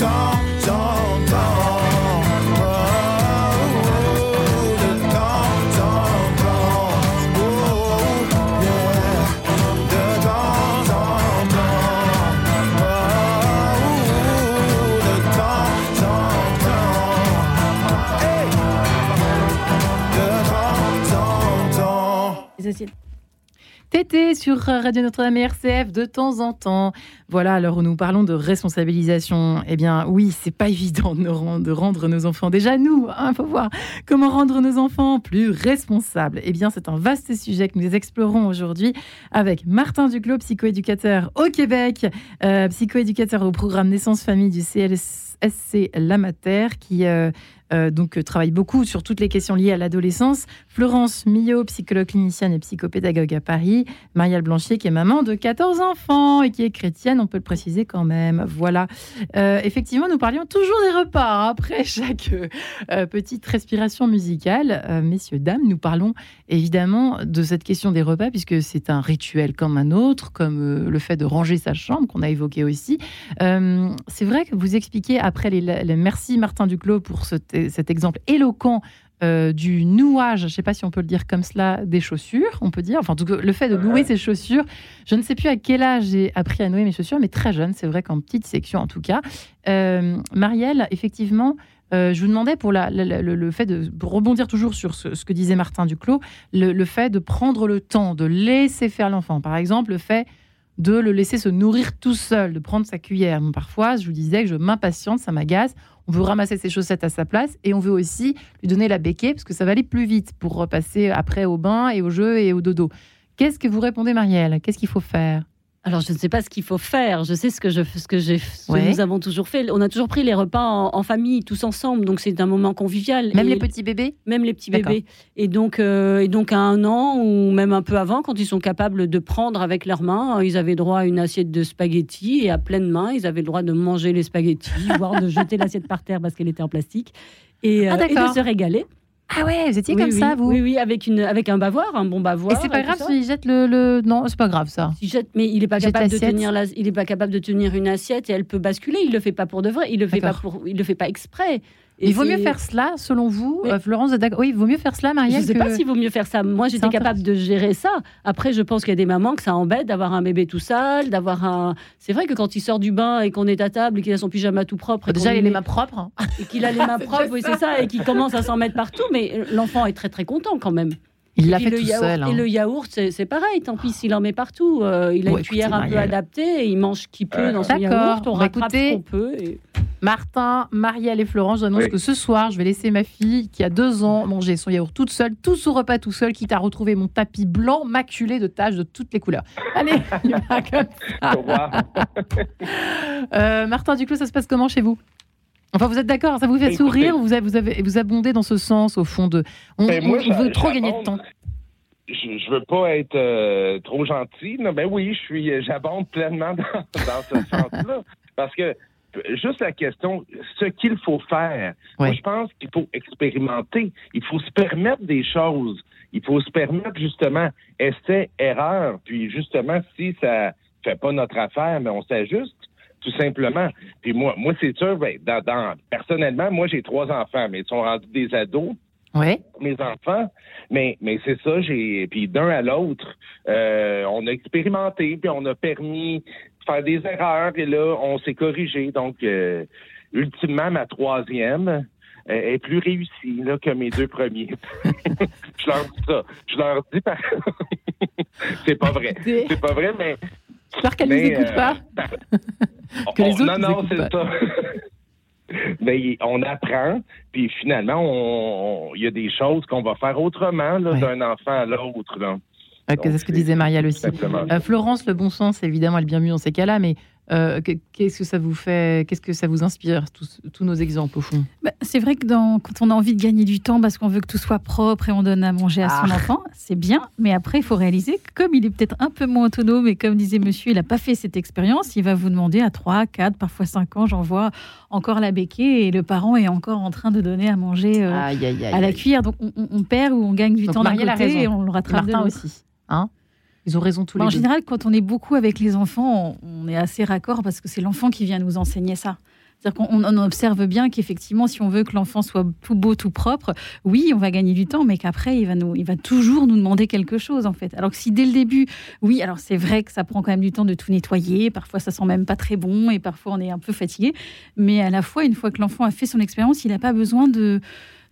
Speaker 6: Temps
Speaker 2: Tété sur Radio Notre-Dame et RCF de temps en temps. Voilà, alors où nous parlons de responsabilisation, eh bien oui, c'est pas évident de rendre, de rendre nos enfants, déjà nous, il hein, faut voir comment rendre nos enfants plus responsables. Eh bien c'est un vaste sujet que nous explorons aujourd'hui avec Martin Duclos, psychoéducateur au Québec, euh, psychoéducateur au programme Naissance Famille du CLSC Lamater, qui euh, euh, donc euh, travaille beaucoup sur toutes les questions liées à l'adolescence. Florence Millot, psychologue clinicienne et psychopédagogue à Paris. Marielle Blanchier, qui est maman de 14 enfants et qui est chrétienne, on peut le préciser quand même. Voilà. Euh, effectivement, nous parlions toujours des repas hein, après chaque petite respiration musicale. Messieurs, dames, nous parlons évidemment de cette question des repas, puisque c'est un rituel comme un autre, comme le fait de ranger sa chambre qu'on a évoqué aussi. C'est vrai que vous expliquez après les, les- merci Martin Duclos pour ce- cet exemple éloquent euh, du nouage, je ne sais pas si on peut le dire comme cela, des chaussures, on peut dire, enfin en tout cas le fait de nouer ses chaussures. Je ne sais plus à quel âge j'ai appris à nouer mes chaussures, mais très jeune, c'est vrai qu'en petite section en tout cas. Euh, Marielle, effectivement, euh, je vous demandais pour la- la- la- le, le fait de rebondir toujours sur ce, ce que disait Martin Duclos, le, le fait de prendre le temps, de laisser faire l'enfant. Par exemple, le fait de le laisser se nourrir tout seul, de prendre sa cuillère. Bon, Parfois, je vous disais que je m'impatiente, ça m'agace. On veut ramasser ses chaussettes à sa place et on veut aussi lui donner la béquille parce que ça va aller plus vite pour repasser après au bain et au jeu et au dodo. Qu'est-ce que vous répondez, Marielle? Qu'est-ce qu'il faut faire?
Speaker 3: Alors, je ne sais pas ce qu'il faut faire. Je sais ce que, je, ce que, j'ai,
Speaker 2: Ouais.
Speaker 3: nous avons toujours fait. On a toujours pris les repas en, en famille, tous ensemble. Donc, c'est un moment convivial.
Speaker 2: Même
Speaker 3: Et-
Speaker 2: les petits bébés?
Speaker 3: Même les petits bébés. Et donc, euh, et donc, à un an ou même un peu avant, quand ils sont capables de prendre avec leurs mains, euh, ils avaient droit à une assiette de spaghettis et à pleine main, ils avaient le droit de manger les spaghettis, voire de jeter l'assiette par terre parce qu'elle était en plastique. Et,
Speaker 2: Ah,
Speaker 3: euh, et de se régaler.
Speaker 2: Ah ouais, vous étiez
Speaker 3: Oui,
Speaker 2: comme
Speaker 3: oui.
Speaker 2: ça, vous
Speaker 3: Oui, oui, avec, une, avec un bavoir, un bon bavoir.
Speaker 2: Et c'est pas
Speaker 3: tout
Speaker 2: grave s'il jette le, le- Non, c'est pas grave ça.
Speaker 3: Il jette, mais il n'est pas capable de tenir la- il est pas capable de tenir une assiette et elle peut basculer. Il le fait pas pour de vrai. Il le fait pas pour. Il le fait pas exprès. Et
Speaker 2: il vaut mieux faire cela, selon vous,
Speaker 3: Mais-
Speaker 2: euh, Florence, Oui, il vaut mieux faire cela,
Speaker 3: Je
Speaker 2: Marielle
Speaker 3: ne sais
Speaker 2: que...
Speaker 3: pas s'il vaut mieux faire ça. Moi, j'étais capable de gérer ça. Après, je pense qu'il y a des mamans que ça embête d'avoir un bébé tout seul, d'avoir un. C'est vrai que quand il sort du bain et qu'on est à table et qu'il a son pyjama tout propre et,
Speaker 2: Déjà, il a les mains propres. hein.
Speaker 3: et qu'il a les mains propres, oui, c'est ça, et qu'il commence à s'en mettre partout, mais l'enfant est très très content quand même.
Speaker 2: Il
Speaker 3: Et
Speaker 2: l'a fait
Speaker 3: le
Speaker 2: tout
Speaker 3: yaourt,
Speaker 2: seul.
Speaker 3: Et
Speaker 2: hein.
Speaker 3: le yaourt, c'est pareil, tant pis s'il en met partout. Euh, il a une cuillère
Speaker 2: écoutez,
Speaker 3: un peu
Speaker 2: Marielle.
Speaker 3: adaptée, et il mange ce qu'il peut dans son
Speaker 2: D'accord.
Speaker 3: yaourt, on
Speaker 2: Bah,
Speaker 3: rattrape
Speaker 2: écoutez,
Speaker 3: ce qu'on peut. et-
Speaker 2: Martin, Marielle et Florence, j'annonce
Speaker 5: Oui.
Speaker 2: que ce soir, je vais laisser ma fille, qui a deux ans, manger son yaourt toute seule, tout son repas tout seul, quitte à retrouver mon tapis blanc maculé de taches de toutes les couleurs. Allez, il va comme ça.
Speaker 5: Au revoir.
Speaker 2: Euh, Martin Duclos, ça se passe comment chez vous? Enfin, vous êtes d'accord, ça vous fait
Speaker 5: Écoutez.
Speaker 2: sourire, vous avez, vous avez vous abondez dans ce sens au fond de. On,
Speaker 5: Ben, moi,
Speaker 2: on veut trop gagner de temps.
Speaker 5: Je, je veux pas être euh, trop gentil, là. ben oui, je suis, j'abonde pleinement dans, dans ce sens-là, parce que euh, juste la question, ce qu'il faut faire. Moi, je pense qu'il faut expérimenter. Il faut se permettre des choses. Il faut se permettre justement essai erreur. Puis justement, si ça fait pas notre affaire, mais on s'ajuste. Tout simplement. Puis moi, moi c'est sûr, ben, dans, dans- personnellement, moi j'ai trois enfants, mais ils sont rendus des ados
Speaker 2: Ouais.
Speaker 5: mes enfants. Mais, mais c'est ça, j'ai. Puis d'un à l'autre, euh, on a expérimenté, puis on a permis de faire des erreurs, et là, on s'est corrigé. Donc, euh, ultimement, ma troisième euh, est plus réussie là, que mes deux premiers. je leur dis ça. Je leur dis par... c'est pas vrai. C'est pas vrai, mais.
Speaker 2: J'espère qu'elle ne nous écoute
Speaker 5: euh,
Speaker 2: pas. Que les
Speaker 5: on-
Speaker 2: autres
Speaker 5: non, non, c'est ça. Mais on apprend, puis finalement, il y a des choses qu'on va faire autrement
Speaker 2: Ouais.
Speaker 5: d'un enfant à l'autre.
Speaker 2: c'est ce que disait Marielle aussi. Euh, Florence, le bon sens, évidemment, elle est bienvenue dans ces cas-là, mais euh, que- qu'est-ce que ça vous fait Qu'est-ce que ça vous inspire, tous, tous nos exemples, au fond?
Speaker 4: Bah, c'est vrai que dans- quand on a envie de gagner du temps parce qu'on veut que tout soit propre et on donne à manger à son
Speaker 2: Ah.
Speaker 4: enfant, c'est bien. Mais après, il faut réaliser que comme il est peut-être un peu moins autonome et comme disait monsieur, il n'a pas fait cette expérience, il va vous demander à 3, 4, parfois 5 ans, j'en vois encore la béquille et le parent est encore en train de donner à manger euh,
Speaker 2: Aïe, aïe, aïe.
Speaker 4: à la cuillère. Donc on, perd ou on gagne du
Speaker 2: Donc,
Speaker 4: temps d'un côté et on le rattrape
Speaker 2: Martin aussi. Hein? Ils ont raison tous les
Speaker 4: en
Speaker 2: deux.
Speaker 4: général, quand on est beaucoup avec les enfants, on, est assez raccord parce que c'est l'enfant qui vient nous enseigner ça. C'est-à-dire qu'on on observe bien qu'effectivement, si on veut que l'enfant soit tout beau, tout propre, oui, on va gagner du temps, mais qu'après, il va, nous, il va toujours nous demander quelque chose, en fait. Alors que si dès le début, oui, alors c'est vrai que ça prend quand même du temps de tout nettoyer, parfois ça sent même pas très bon, et parfois on est un peu fatigué, mais à la fois, une fois que l'enfant a fait son expérience, il n'a pas besoin de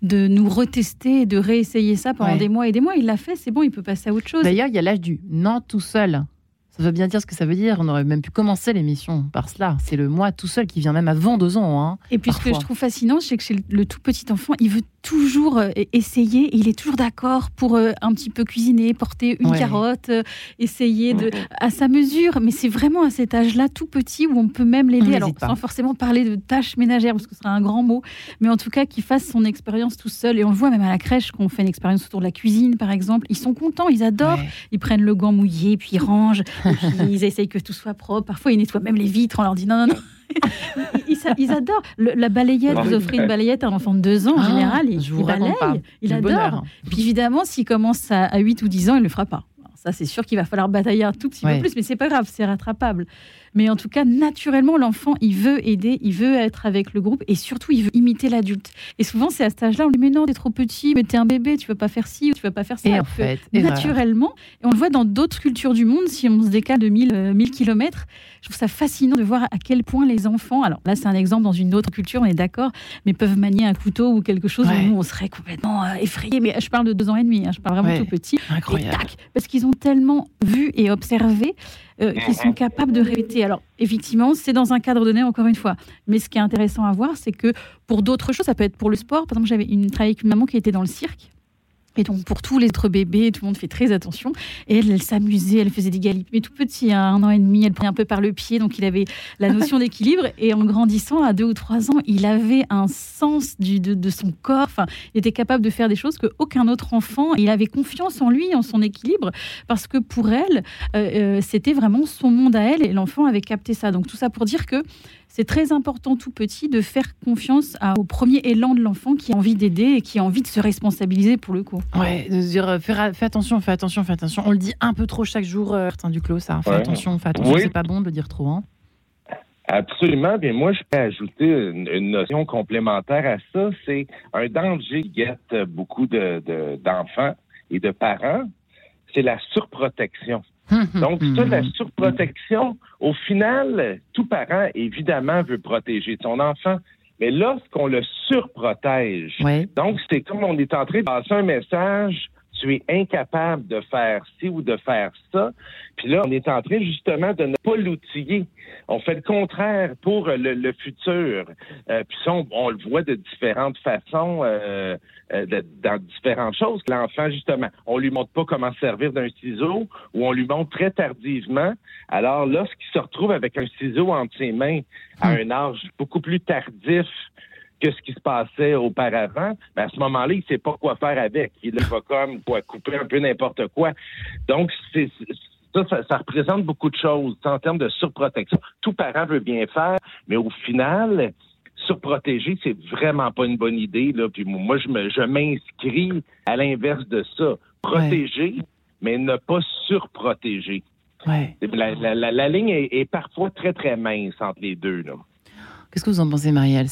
Speaker 4: de nous retester, et de réessayer ça pendant
Speaker 2: Ouais.
Speaker 4: des mois et des mois. Il l'a fait, c'est bon, il peut passer à autre chose.
Speaker 2: D'ailleurs, il y a l'âge du non tout seul. Ça veut bien dire ce que ça veut dire. On aurait même pu commencer l'émission par cela. C'est le moi tout seul qui vient même avant deux ans. Hein.
Speaker 4: Et puis ce que je trouve fascinant, c'est que chez le tout petit enfant, il veut toujours euh, essayer, et il est toujours d'accord pour euh, un petit peu cuisiner, porter une
Speaker 2: Ouais.
Speaker 4: carotte, euh, essayer de à sa mesure. Mais c'est vraiment à cet âge-là, tout petit, où on peut même l'aider. Alors
Speaker 2: pas.
Speaker 4: sans forcément parler de tâches ménagères, parce que ce serait un grand mot, mais en tout cas qu'il fasse son expérience tout seul. Et on le voit même à la crèche, qu'on fait une expérience autour de la cuisine, par exemple. Ils sont contents, ils adorent.
Speaker 2: Ouais.
Speaker 4: Ils prennent le gant mouillé, puis ils rangent, et puis ils essayent que tout soit propre. Parfois, ils nettoient même les vitres. On leur dit non, non, non. Ils, ils- ils adorent. Le- la balayette, vous offrez une balayette à un enfant de 2 ans, en
Speaker 2: Ah,
Speaker 4: général, il,
Speaker 2: je vous
Speaker 4: il balaye,
Speaker 2: pas.
Speaker 4: il adore.
Speaker 2: bonheur.
Speaker 4: Puis évidemment, s'il commence à, à 8 ou 10 ans, il ne le fera pas. Alors ça, c'est sûr qu'il va falloir batailler un tout petit
Speaker 2: Ouais.
Speaker 4: peu plus, mais c'est pas grave, c'est rattrapable. Mais en tout cas, naturellement, l'enfant, il veut aider, il veut être avec le groupe et surtout, il veut imiter l'adulte. Et souvent, c'est à cet âge-là, on lui dit Mais non, t'es trop petit, mais t'es un bébé, tu veux pas faire ci ou tu veux pas faire ça.
Speaker 2: Et en fait,
Speaker 4: naturellement. Et on le voit dans d'autres cultures du monde, si on se décale de 1000, euh, 1000 km. Je trouve ça fascinant de voir à quel point les enfants, alors là c'est un exemple dans une autre culture, on est d'accord, mais peuvent manier un couteau ou quelque chose
Speaker 2: Ouais.
Speaker 4: où nous on serait complètement euh, effrayés. Mais je parle de deux ans et demi, hein, je parle vraiment
Speaker 2: Ouais.
Speaker 4: tout petit. Et
Speaker 2: Incroyable.
Speaker 4: tac, parce qu'ils ont tellement vu et observé euh, qu'ils sont capables de répéter. Alors, effectivement, c'est dans un cadre donné, encore une fois. Mais ce qui est intéressant à voir, c'est que pour d'autres choses, ça peut être pour le sport. Par exemple, j'avais une, travaillé avec une maman qui était dans le cirque. Et donc, pour tous les autres bébés, tout le monde fait très attention. Et elle, elle s'amusait, elle faisait des galips. Mais tout petit, à un an et demi, elle prenait un peu par le pied. Donc, il avait la notion d'équilibre. Et en grandissant, à deux ou trois ans, il avait un sens du, de, son corps. Enfin, il était capable de faire des choses qu'aucun autre enfant. Il avait confiance en lui, en son équilibre. Parce que pour elle, euh, euh, c'était vraiment son monde à elle. Et l'enfant avait capté ça. Donc, tout ça pour dire que c'est très important tout petit de faire confiance au premier élan de l'enfant qui a envie d'aider et qui a envie de se responsabiliser pour le coup.
Speaker 2: Ouais, de se dire euh, fais, attention, fais attention, fais attention. On le dit un peu trop chaque jour, euh, du clos, ça. Fais attention, fais attention. C'est pas bon de le dire trop. Hein.
Speaker 5: Absolument. Bien, moi, je peux ajouter une, notion complémentaire à ça. C'est un danger qui guette beaucoup d'enfants et de parents. C'est la surprotection. Donc, ça, la surprotection, au final, tout parent, évidemment, veut protéger son enfant. Mais lorsqu'on le surprotège, donc c'est comme on est en train de passer un message tu es incapable de faire ci ou de faire ça. Puis là, on est en train justement de ne pas l'outiller. On fait le contraire pour le, futur. Euh, puis ça, on, le voit de différentes façons, euh, euh, dans différentes choses. L'enfant, justement, on lui montre pas comment servir d'un ciseau ou on lui montre très tardivement. Alors, lorsqu'il se retrouve avec un ciseau entre ses mains à hmm. un âge beaucoup plus tardif, que ce qui se passait auparavant, ben à ce moment-là, il ne sait pas quoi faire avec. Il va comme quoi couper un peu n'importe quoi. Donc, c'est ça, ça, représente beaucoup de choses en termes de surprotection. Tout parent veut bien faire, mais au final, surprotéger, c'est vraiment pas une bonne idée. Là. Puis moi, je, me, je m'inscris à l'inverse de ça. Protéger, mais ne pas surprotéger. Ouais. La, la, la, ligne est, est, parfois très, très mince entre les deux. Là.
Speaker 2: Qu'est-ce que vous en pensez, Marielle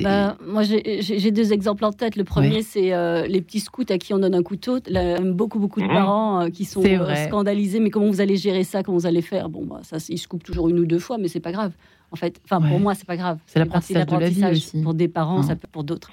Speaker 3: bah, Moi, j'ai deux exemples en tête. Le premier, c'est euh, les petits scouts à qui on donne un couteau. Là, beaucoup, beaucoup de mmh. parents euh, qui sont euh, scandalisés. Mais comment vous allez gérer ça? Comment vous allez faire? Bon, bah, ça, ils se coupent toujours une ou deux fois, mais c'est pas grave en fait. Enfin, pour moi, c'est pas grave.
Speaker 2: C'est l'apprentissage de la vie aussi.
Speaker 3: Pour des parents, ça peut pour d'autres.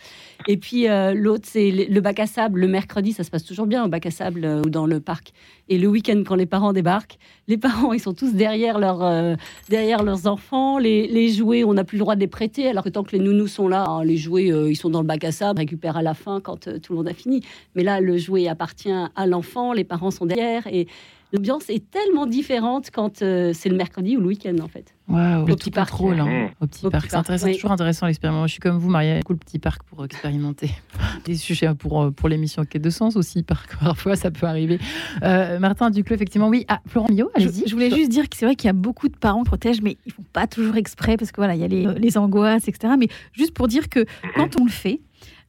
Speaker 3: Et puis euh, l'autre, c'est le bac à sable. Le mercredi, ça se passe toujours bien au bac à sable euh, ou dans le parc. Et le week-end, quand les parents débarquent, les parents, ils sont tous derrière, leur, euh, derrière leurs enfants. Les, les jouets, on n'a plus le droit de les prêter, alors que tant que les nounous sont là, hein, les jouets, ils sont dans le bac à sable, récupèrent à la fin quand tout le monde a fini. Mais là, le jouet appartient à l'enfant, les parents sont derrière et l'ambiance est tellement différente quand c'est le mercredi ou le week-end en fait.
Speaker 2: Wow, le petit parc. Hein. Mmh. Au petit parc. C'est intéressant, toujours intéressant l'expérience. Je suis comme vous, Maria. Cool petit parc pour expérimenter. Des sujets pour, euh, pour l'émission Quai de Sens aussi. Parfois, ça peut arriver. Euh, Martin Duclos, effectivement, oui. Ah, Florent Millot, allez-y.
Speaker 4: Je, voulais juste dire que c'est vrai qu'il y a beaucoup de parents qui protègent, mais ils font pas toujours exprès parce que voilà, il y a les, les angoisses, etc. Mais juste pour dire que quand on le fait,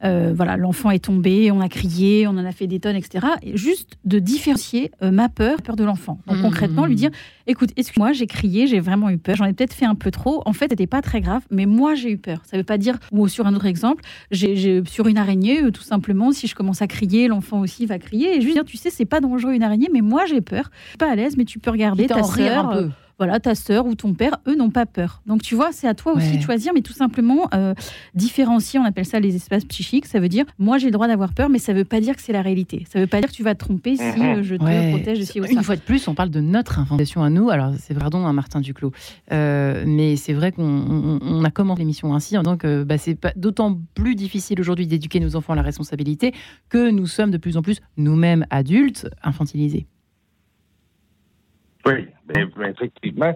Speaker 4: euh, voilà, l'enfant est tombé, on a crié, on en a fait des tonnes, etc. juste de différencier euh, ma peur, peur de l'enfant. Donc mmh. concrètement, lui dire, écoute, excuse-moi, j'ai crié, j'ai vraiment eu peur, j'en ai peut-être fait un peu trop. En fait, c'était pas très grave, mais moi j'ai eu peur. Ça veut pas dire, ou sur un autre exemple, j'ai sur une araignée, euh, tout simplement, si je commence à crier, l'enfant aussi va crier. Et juste dire, tu sais, c'est pas dangereux une araignée, mais moi j'ai peur. Pas à l'aise, mais tu peux regarder ta sœur voilà, ta sœur ou ton père, eux n'ont pas peur. Donc tu vois, c'est à toi aussi de choisir, mais tout simplement euh, différencier, on appelle ça les espaces psychiques. Ça veut dire, moi j'ai le droit d'avoir peur, mais ça ne veut pas dire que c'est la réalité. Ça ne veut pas dire que tu vas te tromper si euh, je te protège ça.
Speaker 2: Une fois de plus, on parle de notre invention à nous. Alors c'est pardon, hein, Martin Duclos, euh, mais c'est vrai qu'on a commencé l'émission ainsi, donc bah, c'est d'autant plus difficile aujourd'hui d'éduquer nos enfants à la responsabilité que nous sommes de plus en plus nous-mêmes adultes infantilisés.
Speaker 5: Oui, ben, ben, effectivement.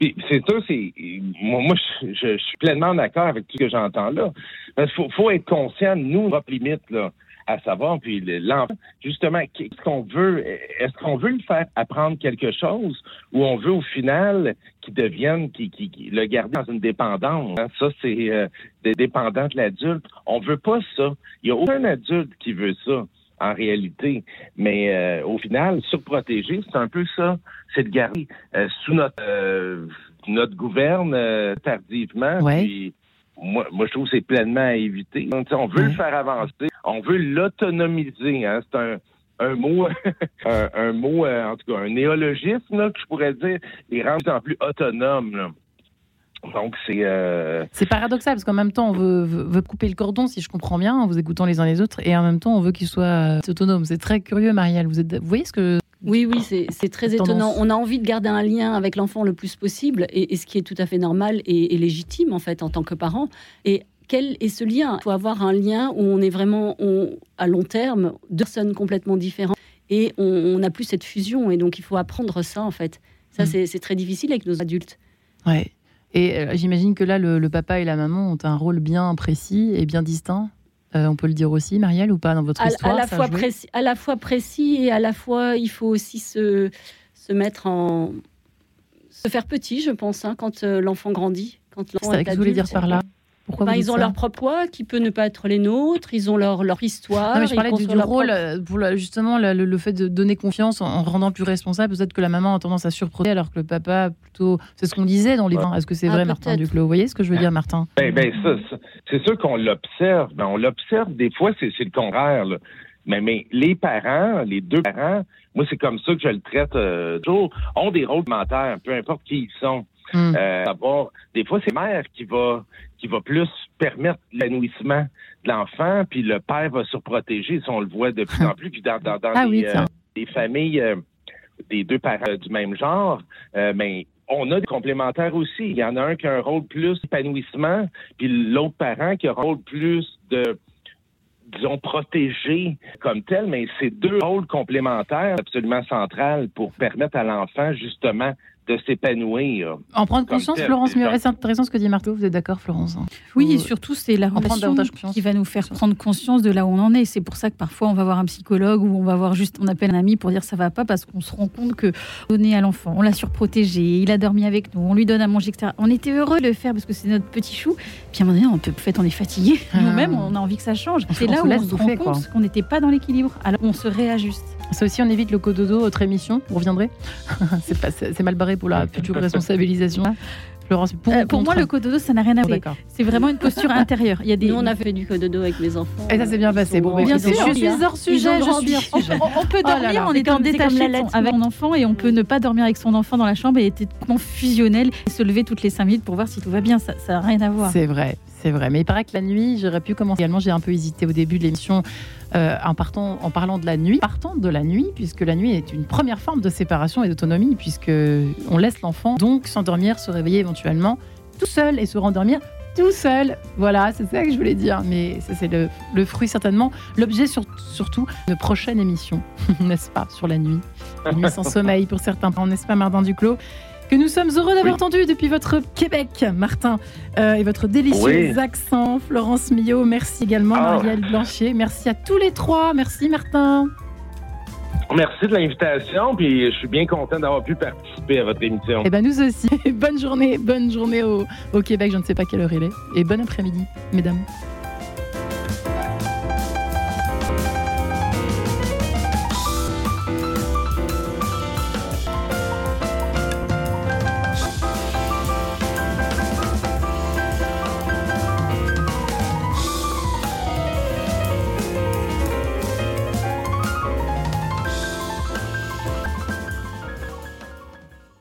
Speaker 5: Puis c'est ça, c'est moi, moi je, suis pleinement d'accord avec tout ce que j'entends là. Il faut, faut être conscient nous, notre limite, là, à savoir, puis l'enfant, justement, qu'est-ce qu'on veut? Est-ce qu'on veut le faire apprendre quelque chose ou on veut au final qu'il devienne, qu'il le garder dans une dépendance? Hein? Ça, c'est euh, dépendant de l'adulte. On veut pas ça. Il y a aucun adulte qui veut ça en réalité. Mais euh, au final, surprotéger, c'est un peu ça. C'est de garder euh, sous notre euh, notre gouverne tardivement. Puis, moi, moi, je trouve que c'est pleinement à éviter. on veut le faire avancer, on veut l'autonomiser. Hein. C'est un, un mot, un, mot, en tout cas, un néologisme là, que je pourrais dire, les rendre en plus autonome. Là. Donc, c'est. Euh,
Speaker 2: c'est paradoxal parce qu'en même temps, on veut, couper le cordon, si je comprends bien, en vous écoutant les uns les autres, et en même temps, on veut qu'ils soient euh, autonomes. C'est très curieux, Marielle. Vous, êtes, vous voyez ce que.
Speaker 3: Oui, oui, c'est très étonnant. On a envie de garder un lien avec l'enfant le plus possible, et, ce qui est tout à fait normal et, et, légitime, en fait, en tant que parent. Et quel est ce lien? Il faut avoir un lien où on est vraiment à long terme, deux personnes complètement différentes, et on n'a plus cette fusion. Et donc, il faut apprendre ça, en fait. Ça, mm. c'est très difficile avec nos adultes.
Speaker 2: Ouais. Et euh, j'imagine que là, le, papa et la maman ont un rôle bien précis et bien distinct. Euh, on peut le dire aussi, Marielle, ou pas dans votre histoire
Speaker 3: à la, fois précis, à la fois précis et à la fois, il faut aussi se, se mettre en. se faire petit, je pense, hein, quand euh, l'enfant grandit. Quand
Speaker 2: l'enfant est, que vous voulez dire par là
Speaker 3: pourquoi bah, ils ont leur propre poids qui peut ne pas être les nôtres, ils ont leur, leur histoire.
Speaker 2: Non, mais je parlais du, rôle, euh, pour justement le, fait de donner confiance en, rendant plus responsable. Peut-être que la maman a tendance à surprotéger alors que le papa, plutôt. C'est ce qu'on disait dans les livres. Est-ce que c'est ah, vrai, Martin Duclos? Vous voyez ce que je veux dire, Martin?
Speaker 5: Ben, ben, C'est sûr qu'on l'observe. Ben, on l'observe des fois, c'est le contraire. Mais, mais les parents, les deux parents, moi, c'est comme ça que je le traite euh, toujours, ont des rôles complémentaires, peu importe qui ils sont. Hmm. Euh, des fois, c'est mère qui va qui va plus permettre l'épanouissement de l'enfant, puis le père va surprotéger, si on le voit de plus en plus, puis dans, dans, ah les, euh, familles euh, des deux parents du même genre, mais on a des complémentaires aussi. Il y en a un qui a un rôle plus épanouissement, puis l'autre parent qui a un rôle plus de disons, protégé comme tel, mais c'est deux rôles complémentaires absolument centrales pour permettre à l'enfant, justement, de s'épanouir.
Speaker 2: En prendre conscience, Florence C'est intéressant ce que dit Marteau. Vous êtes d'accord, Florence hein
Speaker 4: Oui, et surtout, c'est la relation qui va nous faire prendre conscience de là où on en est. C'est pour ça que parfois, on va voir un psychologue ou on va voir juste, on appelle un ami pour dire ça va pas parce qu'on se rend compte que donné à l'enfant, on l'a surprotégé, il a dormi avec nous, on lui donne à manger, etc. On était heureux de le faire parce que c'est notre petit chou. Puis à un moment donné, on peut, fait, on est fatigué. Ah. Nous-mêmes, on a envie que ça change. C'est là où on se rend compte qu'on n'était pas dans l'équilibre. Alors on se réajuste.
Speaker 2: Ça aussi, on évite le cododo, autre émission. Vous reviendrez C'est mal barré pour la future responsabilisation.
Speaker 4: Florence, pour, euh, pour moi, le cododo, ça n'a rien à voir. c'est vraiment une posture intérieure.
Speaker 3: Il y a des... Nous, on a fait du cododo avec mes enfants.
Speaker 2: Et ça s'est bien passé.
Speaker 4: Bon, bien sûr, je suis hors sujet. Je suis... On, peut oh dormir en étant détaché avec son enfant et on peut ne pas dormir avec son enfant dans la chambre et être fusionnel et se lever toutes les 5 minutes pour voir si tout va bien. Ça n'a rien à voir.
Speaker 2: C'est vrai. C'est vrai, mais il paraît que la nuit, j'aurais pu commencer également. J'ai un peu hésité au début de l'émission euh, en, partant, en parlant de la nuit. Partant de la nuit, puisque la nuit est une première forme de séparation et d'autonomie, puisque on laisse l'enfant donc s'endormir, se réveiller éventuellement tout seul et se rendormir tout seul. Voilà, c'est ça que je voulais dire. Mais ça, c'est le, fruit certainement, l'objet surtout de prochaine émission, n'est-ce pas, sur la nuit. La nuit sans sommeil pour certains, n'est-ce pas, Martin Duclos que nous sommes heureux d'avoir entendu depuis votre Québec, Martin, euh, et votre délicieux accent, Florence Millot. Merci également, ah. Marielle Blanchier. Merci à tous les trois. Merci, Martin.
Speaker 5: Merci de l'invitation, puis je suis bien content d'avoir pu participer à votre émission.
Speaker 2: Eh ben nous aussi. bonne journée, bonne journée au, au Québec. Je ne sais pas quelle heure il est. Et bon après-midi, mesdames.